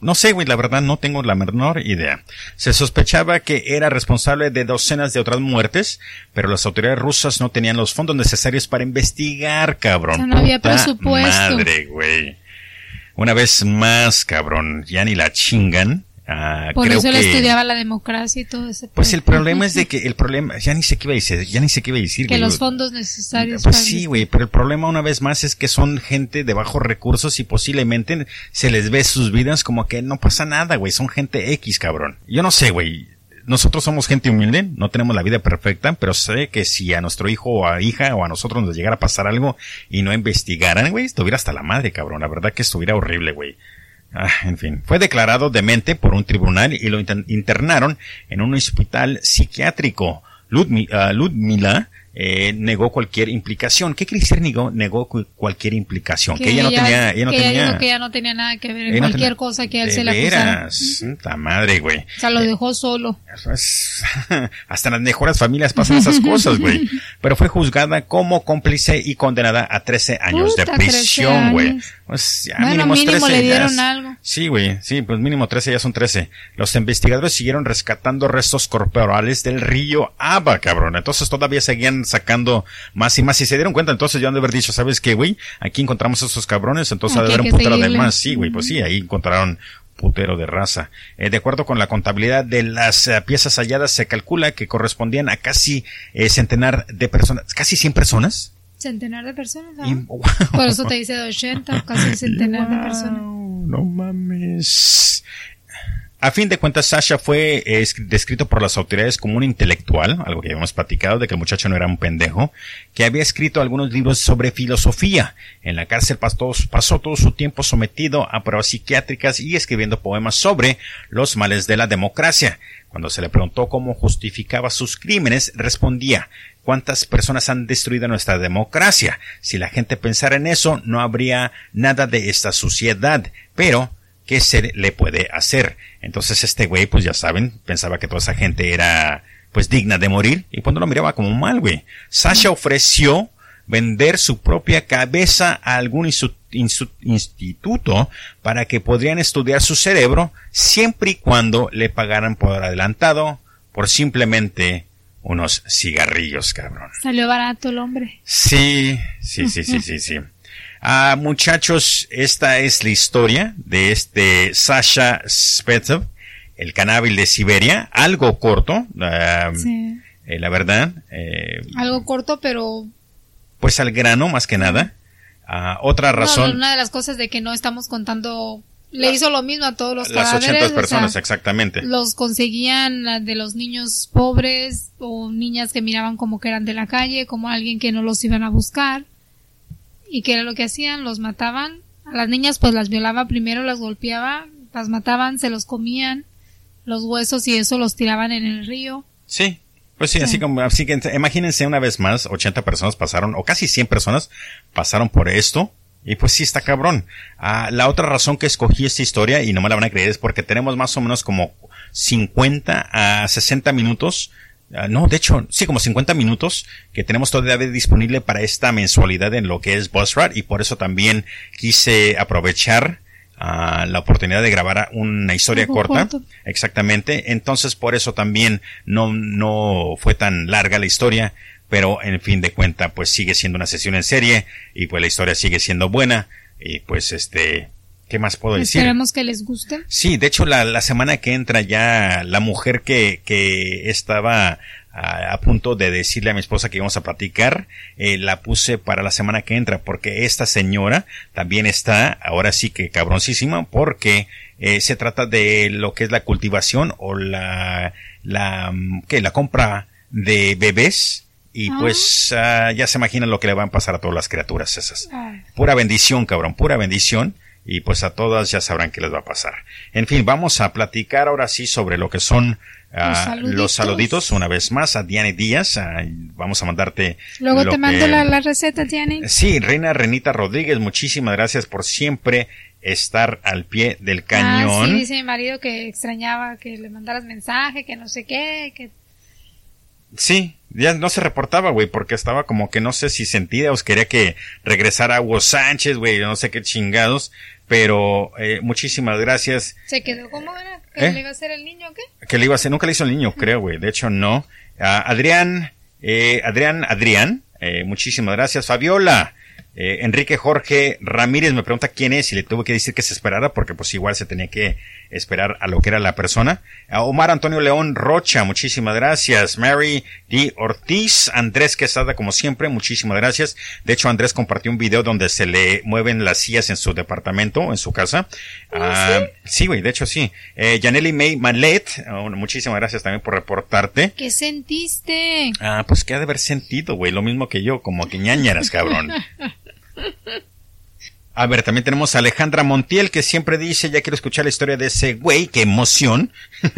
No sé, güey, la verdad no tengo la menor idea. Se sospechaba que era responsable de docenas de otras muertes, pero las autoridades rusas no tenían los fondos necesarios para investigar, cabrón. no había presupuesto. Madre, güey. Una vez más, cabrón, ya ni la chingan. Ah, Por eso él estudiaba la democracia y todo ese. Pues el problema es de que el problema, ya ni sé qué iba a decir, ya ni sé qué iba a decir. Que los fondos necesarios. Pues sí, güey, pero el problema una vez más es que son gente de bajos recursos y posiblemente se les ve sus vidas como que no pasa nada, güey, son gente X, cabrón. Yo no sé, güey. Nosotros somos gente humilde, no tenemos la vida perfecta, pero sé que si a nuestro hijo o a hija o a nosotros nos llegara a pasar algo y no investigaran, güey, estuviera hasta la madre, cabrón. La verdad que estuviera horrible, güey. Ah, en fin, fue declarado demente por un tribunal y lo internaron en un hospital psiquiátrico. Ah, Ludmila eh, negó cualquier implicación. ¿Qué quiere decir negó, negó cualquier implicación? Que, ella, no tenía, ella no que tenía, que ella no tenía nada que ver en cualquier cosa que él se le acusara. La madre, güey. O sea, lo dejó solo. [laughs] hasta en las mejores familias pasan esas cosas, güey. [laughs] Pero fue juzgada como cómplice y condenada a 13 años de prisión, güey. Pues ya bueno, mínimo le dieron algo. Sí, güey. Sí, pues mínimo 13 ya son 13. Los investigadores siguieron rescatando restos corporales del río Aba, cabrón. Entonces todavía seguían sacando más y más. Y se dieron cuenta, entonces yo han de haber dicho, ¿sabes qué, güey? Aquí encontramos esos cabrones, entonces ha de haber un putero de más. Sí, güey, pues sí, ahí encontraron putero de raza. Eh, de acuerdo con la contabilidad de las eh, piezas halladas, se calcula que correspondían a casi eh, centenar de personas, casi 100 personas. Centenar de personas, Por [laughs] eso te dice de 80, casi centenar de personas. No mames. A fin de cuentas, Sasha fue descrito por las autoridades como un intelectual, algo que habíamos platicado, de que el muchacho no era un pendejo, que había escrito algunos libros sobre filosofía. En la cárcel pasó, todo su tiempo sometido a pruebas psiquiátricas y escribiendo poemas sobre los males de la democracia. Cuando se le preguntó cómo justificaba sus crímenes, respondía, ¿cuántas personas han destruido nuestra democracia? Si la gente pensara en eso, no habría nada de esta suciedad. Pero, ¿qué se le puede hacer? Entonces este güey, pues ya saben, pensaba que toda esa gente era pues digna de morir y cuando lo miraba como mal, güey. Sasha ofreció vender su propia cabeza a algún instituto para que podrían estudiar su cerebro siempre y cuando le pagaran por adelantado por simplemente unos cigarrillos, cabrón. Salió barato el hombre. Sí, sí, sí, sí, sí, sí. Ah, muchachos, esta es la historia de este Sasha Spetov, el canábil de Siberia, algo corto. Ah, eh, la verdad. Eh, Algo corto, pero... Pues al grano, más que nada. Ah, otra razón. No, una de las cosas de que no estamos contando le hizo lo mismo a todos los Las cadáveres. 80 personas, o sea, exactamente. Los conseguían de los niños pobres o niñas que miraban como que eran de la calle, como alguien que no los iban a buscar. ¿Y qué era lo que hacían? Los mataban. A las niñas pues las violaba primero, las golpeaba, las mataban, se los comían, los huesos y eso los tiraban en el río. Sí. Pues sí, así Sí. como, así que imagínense una vez más, 80 personas pasaron, o casi 100 personas pasaron por esto. Y pues sí, está cabrón. Ah, la otra razón que escogí esta historia, y no me la van a creer, es porque tenemos más o menos como 50 a 60 minutos. Ah, no, de hecho, sí, como 50 minutos que tenemos todavía disponible para esta mensualidad en lo que es BuzzRat y por eso también quise aprovechar ah, la oportunidad de grabar una historia corta. Exactamente. Entonces, por eso también no, no fue tan larga la historia, pero en fin de cuenta, pues sigue siendo una sesión en serie y pues la historia sigue siendo buena y pues este, ¿qué más puedo decir? Esperemos que les guste. Sí, de hecho la, la semana que entra ya la mujer que, que estaba a, a punto de decirle a mi esposa que íbamos a platicar, eh, la puse para la semana que entra porque esta señora también está ahora sí que cabroncísima porque eh, se trata de lo que es la cultivación o la, la, mm, ¿qué? La compra de bebés y Ah. pues ah, ya se imaginan lo que le van a pasar a todas las criaturas esas. Pura bendición, cabrón, pura bendición. Y pues a todas ya sabrán qué les va a pasar. En fin, vamos a platicar ahora sí sobre lo que son ah, Los saluditos. los saluditos. Una vez más a Diane Díaz. vamos a mandarte. Luego te mando que- la, la receta, Tiani. Sí, Reina Renita Rodríguez, muchísimas gracias por siempre estar al pie del Ah, cañón. sí, dice mi marido que extrañaba que le mandaras mensaje, que no sé qué, que Sí, ya no se reportaba, güey, porque estaba como que no sé si sentía o quería que regresara Hugo Sánchez, güey, no sé qué chingados, pero eh, muchísimas gracias. se quedó como era, que ¿Eh? le iba a hacer el niño, o ¿qué? Que le iba a hacer, nunca le hizo el niño, creo, güey, de hecho no. Ah, Adrián, eh, Adrián, Adrián, eh, muchísimas gracias. Fabiola, eh, Enrique Jorge Ramírez me pregunta quién es y le tuve que decir que se esperara porque pues igual se tenía que esperar a lo que era la persona. A Omar Antonio León Rocha, muchísimas gracias. Mary D. Ortiz, Andrés Quesada, como siempre, muchísimas gracias. De hecho, Andrés compartió un video donde se le mueven las sillas en su departamento, en su casa. Ah, sí, güey, de hecho sí. Eh, Yaneli May Malet, oh, muchísimas gracias también por reportarte. ¿Qué sentiste? Ah, pues que ha de haber sentido, güey, lo mismo que yo, como que ñañaras, cabrón. [laughs] A ver, también tenemos a Alejandra Montiel que siempre dice, ya quiero escuchar la historia de ese güey, qué emoción. [laughs]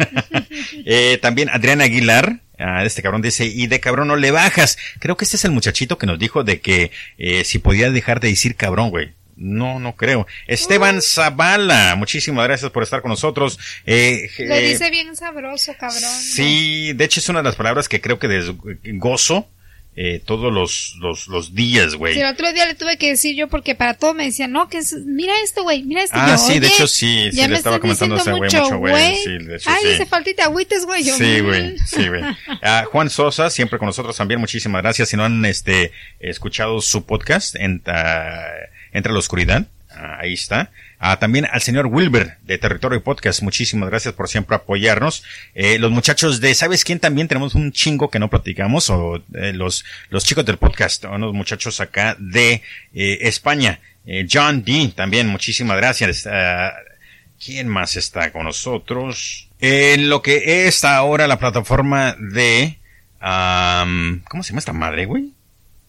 Eh, también Adriana Aguilar, ah, este cabrón dice, y de cabrón no le bajas. Creo que este es el muchachito que nos dijo de que eh, si podía dejar de decir cabrón, güey. No, no creo. Esteban Zavala, muchísimas gracias por estar con nosotros. Eh, Lo eh, dice bien sabroso, cabrón. ¿no? Sí, de hecho es una de las palabras que creo que des- gozo eh, todos los, los, los días, güey. Sí, el otro día le tuve que decir yo porque para todo me decían, no, que es, mira esto, güey, mira esto. Ah, Yo, sí, de "Oye, hecho sí, sí, ya le me estaba comentando a ese güey mucho, güey. Sí, Ay, sí. dice faltita agüites, güey. Sí, güey, sí, [laughs] güey. Ah, Juan Sosa, siempre con nosotros también, muchísimas gracias. Si no han este, escuchado su podcast, en, ah, Entra a la Oscuridad, ah, ahí está. Ah, también al señor Wilber de Territorio Podcast, muchísimas gracias por siempre apoyarnos. Eh, los muchachos de, ¿sabes quién también? Tenemos un chingo que no platicamos, o eh, los, los chicos del podcast, unos muchachos acá de eh, España. Eh, John D, también, muchísimas gracias. Ah, ¿Quién más está con nosotros? En lo que es ahora la plataforma de... am, ¿Cómo se llama esta madre, güey?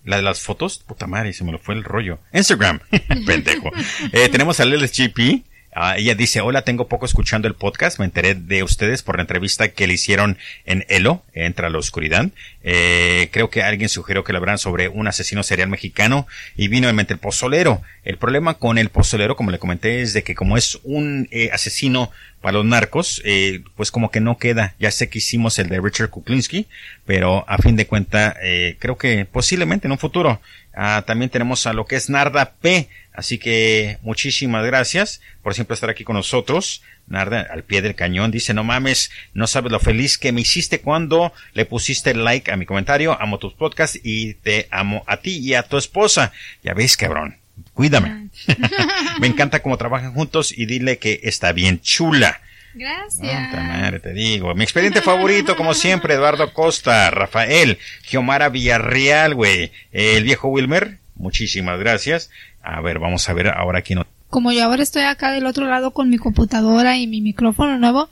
La de las fotos. Puta madre, se me lo fue el rollo. Instagram. [laughs] Pendejo. Eh, tenemos a LSGP. Ah, ella dice, hola, tengo poco escuchando el podcast, me enteré de ustedes por la entrevista que le hicieron en Elo, Entra la Oscuridad. Eh, creo que alguien sugirió que le hablaran sobre un asesino serial mexicano y vino en mente el pozolero. El problema con el pozolero, como le comenté, es de que como es un eh, asesino para los narcos, eh, pues como que no queda. Ya sé que hicimos el de Richard Kuklinski, pero a fin de cuenta, eh, creo que posiblemente en un futuro. Ah, también tenemos a lo que es Narda P. Así que muchísimas gracias por siempre estar aquí con nosotros. Narda, al pie del cañón, dice, no mames, no sabes lo feliz que me hiciste cuando le pusiste like a mi comentario. Amo tus podcasts y te amo a ti y a tu esposa. Ya ves, cabrón. Cuídame. [laughs] me encanta cómo trabajan juntos y dile que está bien chula. Gracias. Puta madre, te digo. Mi expediente favorito, como siempre, Eduardo Costa, Rafael, Giomara Villarreal, güey. El viejo Wilmer, muchísimas gracias. A ver, vamos a ver ahora quién Como yo ahora estoy acá del otro lado con mi computadora y mi micrófono nuevo,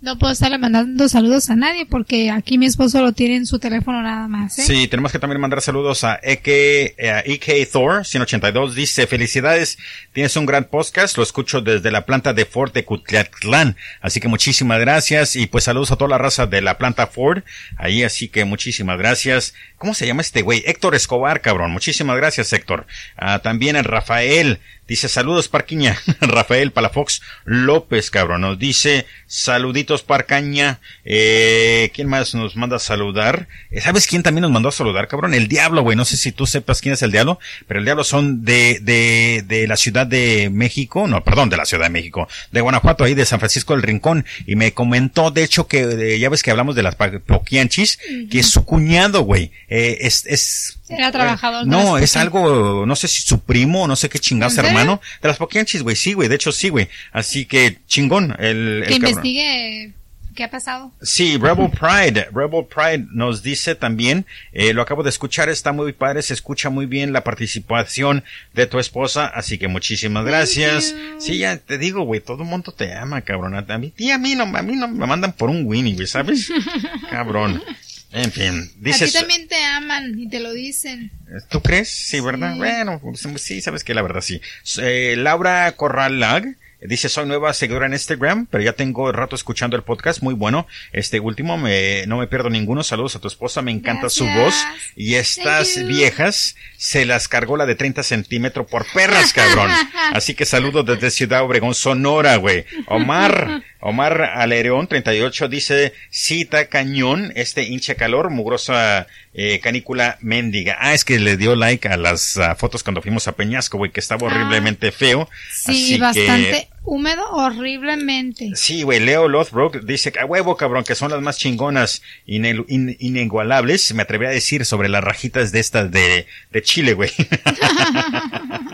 no puedo estarle mandando saludos a nadie porque aquí mi esposo lo tiene en su teléfono nada más, ¿eh? Sí, tenemos que también mandar saludos a EK, eh, EK Thor 182. Dice, felicidades, tienes un gran podcast, lo escucho desde la planta de Ford de Cutlatlán. Así que muchísimas gracias y pues saludos a toda la raza de la planta Ford. Ahí, así que muchísimas gracias. ¿Cómo se llama este güey? Héctor Escobar, cabrón. Muchísimas gracias, Héctor. Ah, también el Rafael. Dice saludos Parquiña, [laughs] Rafael Palafox López, cabrón, nos dice saluditos Parcaña, eh, ¿quién más nos manda a saludar? Eh, ¿Sabes quién también nos mandó a saludar, cabrón? El Diablo, güey, no sé si tú sepas quién es el Diablo, pero el Diablo son de, de, de la Ciudad de México, no, perdón, de la Ciudad de México, de Guanajuato, ahí de San Francisco del Rincón, y me comentó, de hecho, que eh, ya ves que hablamos de las poquianchis, que es su cuñado, güey, eh, es, es era trabajador. de No, es algo, no sé si su primo, no sé qué chingados hermano. De las poquianchis, güey, sí, güey, de hecho sí, güey. Así que chingón, el, Que el cabrón. investigue qué ha pasado. Sí, Rebel Pride, Rebel Pride nos dice también, eh, lo acabo de escuchar, está muy padre, se escucha muy bien la participación de tu esposa, así que muchísimas gracias. Sí, ya te digo, güey, todo el mundo te ama, cabrón. A mí, y a mí no, a mí no me mandan por un Winnie, güey, ¿sabes? [laughs] Cabrón. En fin, a ti dices, también te aman y te lo dicen. ¿Tú crees? Sí, ¿verdad? Sí. Bueno, pues, sí, sabes que la verdad sí. Eh, Laura Corralag dice, soy nueva seguidora en Instagram, pero ya tengo rato escuchando el podcast, muy bueno. Este último, me, no me pierdo ninguno. Saludos a tu esposa, me encanta su voz. Y estas viejas se las cargó la de 30 centímetros por perras, cabrón. [laughs] Así que saludos desde Ciudad Obregón, Sonora, güey. Omar, Omar Alereón, 38, dice, cita cañón, este hincha calor, mugrosa eh, canícula mendiga. Ah, es que le dio like a las ah, fotos cuando fuimos a Peñasco, güey, que estaba horriblemente feo. Sí, Así que- bastante húmedo, horriblemente. Sí, güey, Leo Lothbrook dice que a huevo, cabrón, que son las más chingonas, ine- in- inigualables. Me atreví a decir sobre las rajitas de estas de, de Chile, güey. [laughs]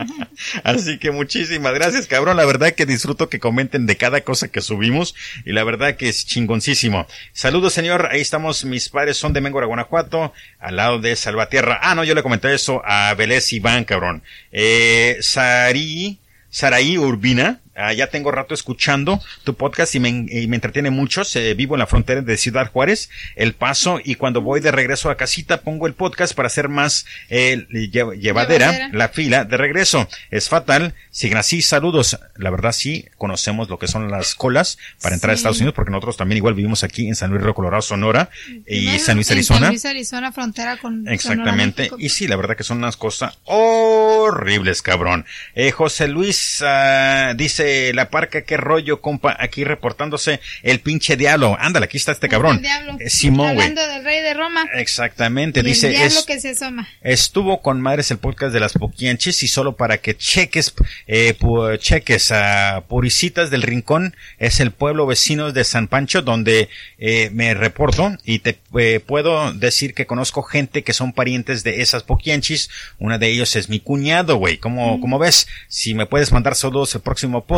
Así que muchísimas gracias, cabrón. La verdad que disfruto que comenten de cada cosa que subimos y la verdad que es chingoncísimo. Saludos, señor. Ahí estamos. Mis padres son de Méngora, Guanajuato, al lado de Salvatierra. Ah, no, yo le comenté eso a Vélez Iván, cabrón. Eh, Sari, Saraí Urbina, ah, ya tengo rato escuchando tu podcast y me, y me entretiene mucho. Se- vivo en la frontera de Ciudad Juárez, El Paso, y cuando voy de regreso a casita pongo el podcast para hacer más eh, lle- llevadera, Llevadera. la fila de regreso. Es fatal. Siguen así, saludos. La verdad sí, conocemos lo que son las colas para entrar a Sí. Estados Unidos porque nosotros también igual vivimos aquí en San Luis Río Colorado, Sonora y San Luis, Arizona. San Luis, Arizona, frontera con Exactamente. Y sí, la verdad que son unas cosas horribles, cabrón. Eh, José Luis ah, dice, la parca, qué rollo, compa, aquí reportándose el pinche diablo. Ándale, aquí está este cabrón. El diablo. Eh, Simón, güey. Hablando del rey de Roma. Exactamente, y dice, el diablo es, que se asoma. Estuvo con madres el podcast de las poquianches y solo para que cheques, eh, pu- cheques a Puricitas del Rincón, es el pueblo vecino de San Pancho donde eh, me reporto y te puedo decir que conozco gente que son parientes de esas poquianchis. Una de ellos es mi cuñado, güey. ¿Cómo, cómo ves? Si me puedes mandar saludos el próximo podcast,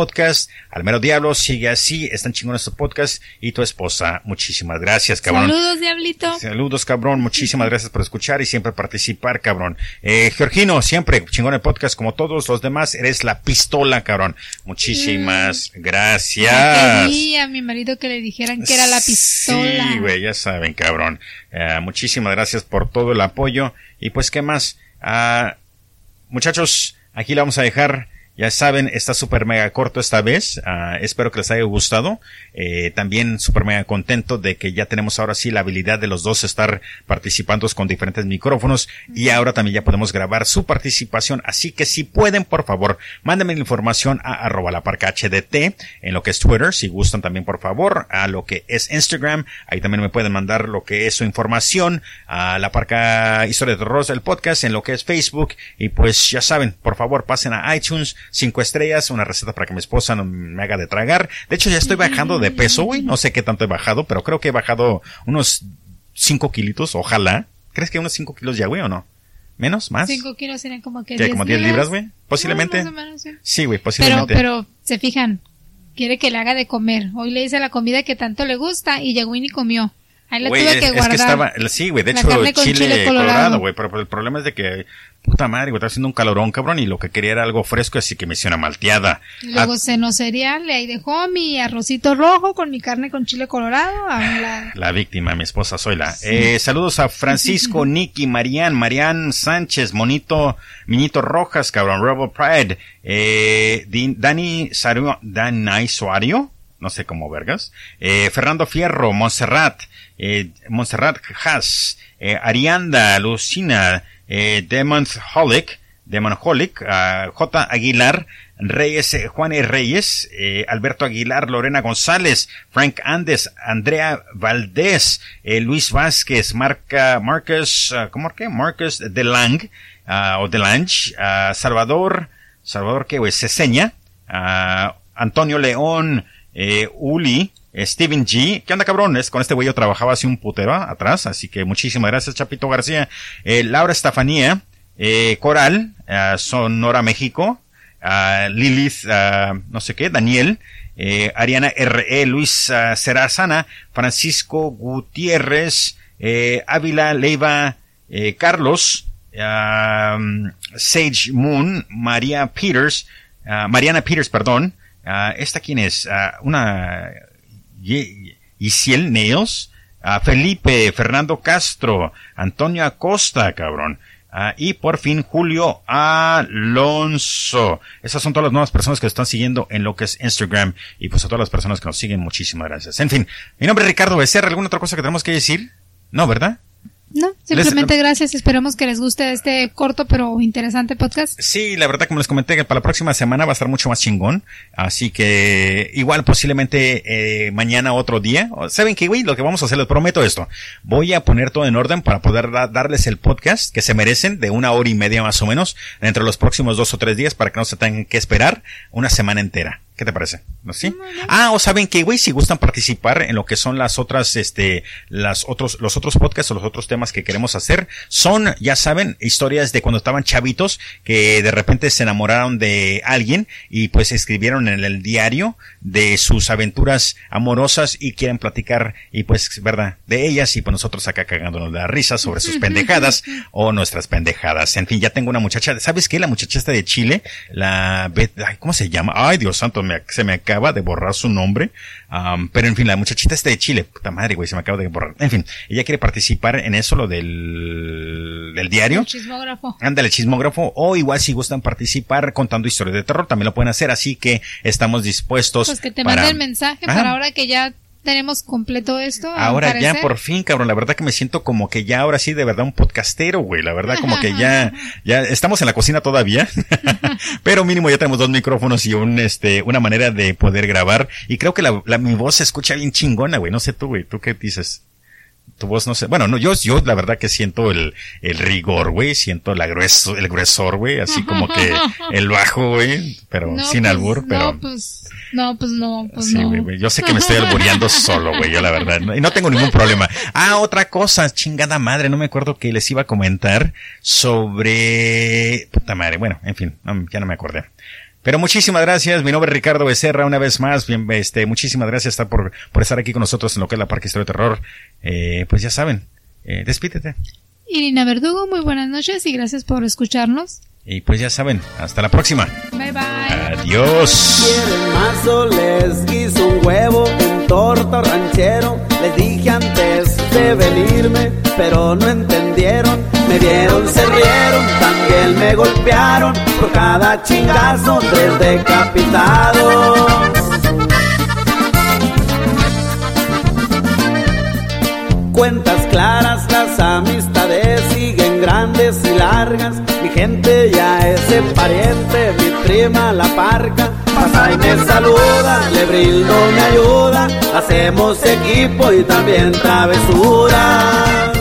al mero diablo, sigue así, están chingones estos podcast y tu esposa. Muchísimas gracias, cabrón. Saludos, diablito. Saludos, cabrón. Muchísimas gracias por escuchar y siempre participar, cabrón. Eh, Georgino, siempre chingón el podcast como todos los demás. Eres la pistola, cabrón. Muchísimas Ya gracias. pedí a mi marido que le dijeran que era la pistola. Sí, güey, ya saben, cabrón. Eh, muchísimas gracias por todo el apoyo. Y pues, ¿qué más? Ah, muchachos, aquí la vamos a dejar. Ya saben, está súper mega corto esta vez. Ah, espero que les haya gustado. Eh, también súper mega contento de que ya tenemos ahora sí la habilidad de los dos estar participando con diferentes micrófonos. Y ahora también ya podemos grabar su participación. Así que si pueden, por favor, mándenme la información a arroba la parca HDT en lo que es Twitter. Si gustan también, por favor, a lo que es Instagram. Ahí también me pueden mandar lo que es su información a la parca Historia de Terror el podcast en lo que es Facebook. Y pues ya saben, por favor, pasen a iTunes, cinco estrellas, una receta para que mi esposa no me haga de tragar. De hecho, ya estoy bajando de peso, güey. No sé qué tanto he bajado, pero creo que he bajado unos cinco kilitos, ojalá. ¿Crees que unos cinco kilos ya, güey, o no? ¿Menos? ¿Más? Cinco kilos serían como que ¿Qué, como 10 libras, güey? Posiblemente. menos, sí. Sí, güey, Pero, posiblemente. pero, se fijan quiere que le haga de comer. Hoy le hice la comida que tanto le gusta y llegó y ni comió. Ahí la tuve que guardar. Es que estaba, sí, güey, de hecho, chile, colorado, güey, pero el problema es de que puta madre, güey, está haciendo un calorón, cabrón, y lo que quería era algo fresco, así que me hizo una malteada. luego ah, cenó cereal, y ahí dejó mi arrocito rojo con mi carne con chile colorado. la... la... víctima, mi esposa Zoila. Eh, saludos a Francisco, [laughs] Nicky, Marian, Marian Sánchez, Monito, Minito Rojas, cabrón, Rebel Pride, eh, Dani Sario, Dani Suario, no sé cómo vergas, eh, Fernando Fierro, Montserrat, eh, Montserrat Haas, eh, Arianda, Lucina, eh, Demonholic, Demonholic, uh, J. Aguilar, Reyes, eh, Juan e. Reyes, eh, Alberto Aguilar, Lorena González, Frank Andes, Andrea Valdés, eh, Luis Vázquez, Marca, Marcus, uh, ¿cómo que? Marcus Delang, uh, o Delange, uh, Salvador, Salvador, ¿qué, güey? Ceseña, Antonio León, Uli, Steven G. ¿Qué onda, cabrones? Con este güey yo trabajaba hace un putero atrás, así que muchísimas gracias, Chapito García. Eh, Laura Estefanía, eh, Coral, uh, Sonora, México, uh, Lilith, uh, no sé qué, Daniel, eh, Ariana R.E., Luis Serazana, Francisco Gutiérrez, Ávila Leiva, Carlos, Sage Moon, María Peters, Mariana Peters, perdón, ¿esta quién es? una Isiel Neos, a Felipe, Fernando Castro, Antonio Acosta, cabrón. Ah, y por fin Julio Alonso. Esas son todas las nuevas personas que están siguiendo en lo que es Instagram. Y pues a todas las personas que nos siguen, muchísimas gracias. En fin, mi nombre es Ricardo Becerra. ¿Alguna otra cosa que tenemos que decir? No, ¿verdad? No, simplemente gracias. Esperamos que les guste este corto pero interesante podcast. Sí, la verdad, como les comenté, que para la próxima semana va a estar mucho más chingón. Así que igual posiblemente eh, mañana otro día. ¿Saben qué, güey? Lo que vamos a hacer, les prometo esto. Voy a poner todo en orden para poder darles el podcast que se merecen de una hora y media más o menos entre los próximos dos o tres días para que no se tengan que esperar una semana entera. ¿Qué te parece? ¿No sí? Ah, o saben que, güey, si gustan participar en lo que son las otras, este, las otros, los otros podcasts o los otros temas que queremos hacer, son, ya saben, historias de cuando estaban chavitos que de repente se enamoraron de alguien y pues escribieron en el diario de sus aventuras amorosas y quieren platicar y pues, verdad, de ellas y pues nosotros acá cagándonos la risa sobre sus [laughs] pendejadas o nuestras pendejadas. En fin, ya tengo una muchacha, ¿sabes qué? La muchacha esta de Chile, la, ¿cómo se llama? Ay, Dios santo, se me acaba de borrar su nombre. pero en fin, la muchachita está de Chile. Puta madre, güey, se me acaba de borrar. En fin, ella quiere participar en eso, lo del, del diario. El chismógrafo. Ándale, chismógrafo. O igual si gustan participar contando historias de terror, también lo pueden hacer. Así que estamos dispuestos. Pues que te mande el mensaje para ahora que ya tenemos completo esto. Ahora ya por fin, cabrón, la verdad que me siento como que ya ahora sí de verdad un podcastero, güey, la verdad como que ya, [laughs] ya estamos en la cocina todavía, [laughs] pero mínimo ya tenemos dos micrófonos y un, este, una manera de poder grabar y creo que la, la mi voz se escucha bien chingona, güey, no sé tú, güey, ¿tú qué dices? Tu voz no sé. Bueno, no, yo, yo la verdad que siento el, el rigor, güey, siento la grueso, el gruesor, güey, así como que [laughs] el bajo, güey, pero sin pues, albur, pero. No, pues, no, pues no, pues sí, Güey, yo sé que me estoy albureando [laughs] solo, güey, yo la verdad, y no tengo ningún problema. Ah, otra cosa, chingada madre, no me acuerdo que les iba a comentar sobre, puta madre, bueno, en fin, ya no me acordé. Pero muchísimas gracias, mi nombre es Ricardo Becerra, una vez más, bien, este, muchísimas gracias por, por estar aquí con nosotros en lo que es la Parque Historia de Terror. Eh, pues ya saben, eh, despídete. Irina Verdugo, muy buenas noches y gracias por escucharnos. Y pues ya saben, hasta la próxima. Bye bye. Adiós. Quieren más les guiso un huevo en torta ranchero. Les dije antes de venirme, pero no entendieron. Me vieron, se rieron, también me golpearon. Por cada chingazo, tres decapitados. Cuentas claras, las amistades siguen grandes y largas mi gente ya es el pariente, mi prima la parca. Pasa y me saluda, le brindo mi ayuda. Hacemos equipo y también travesura.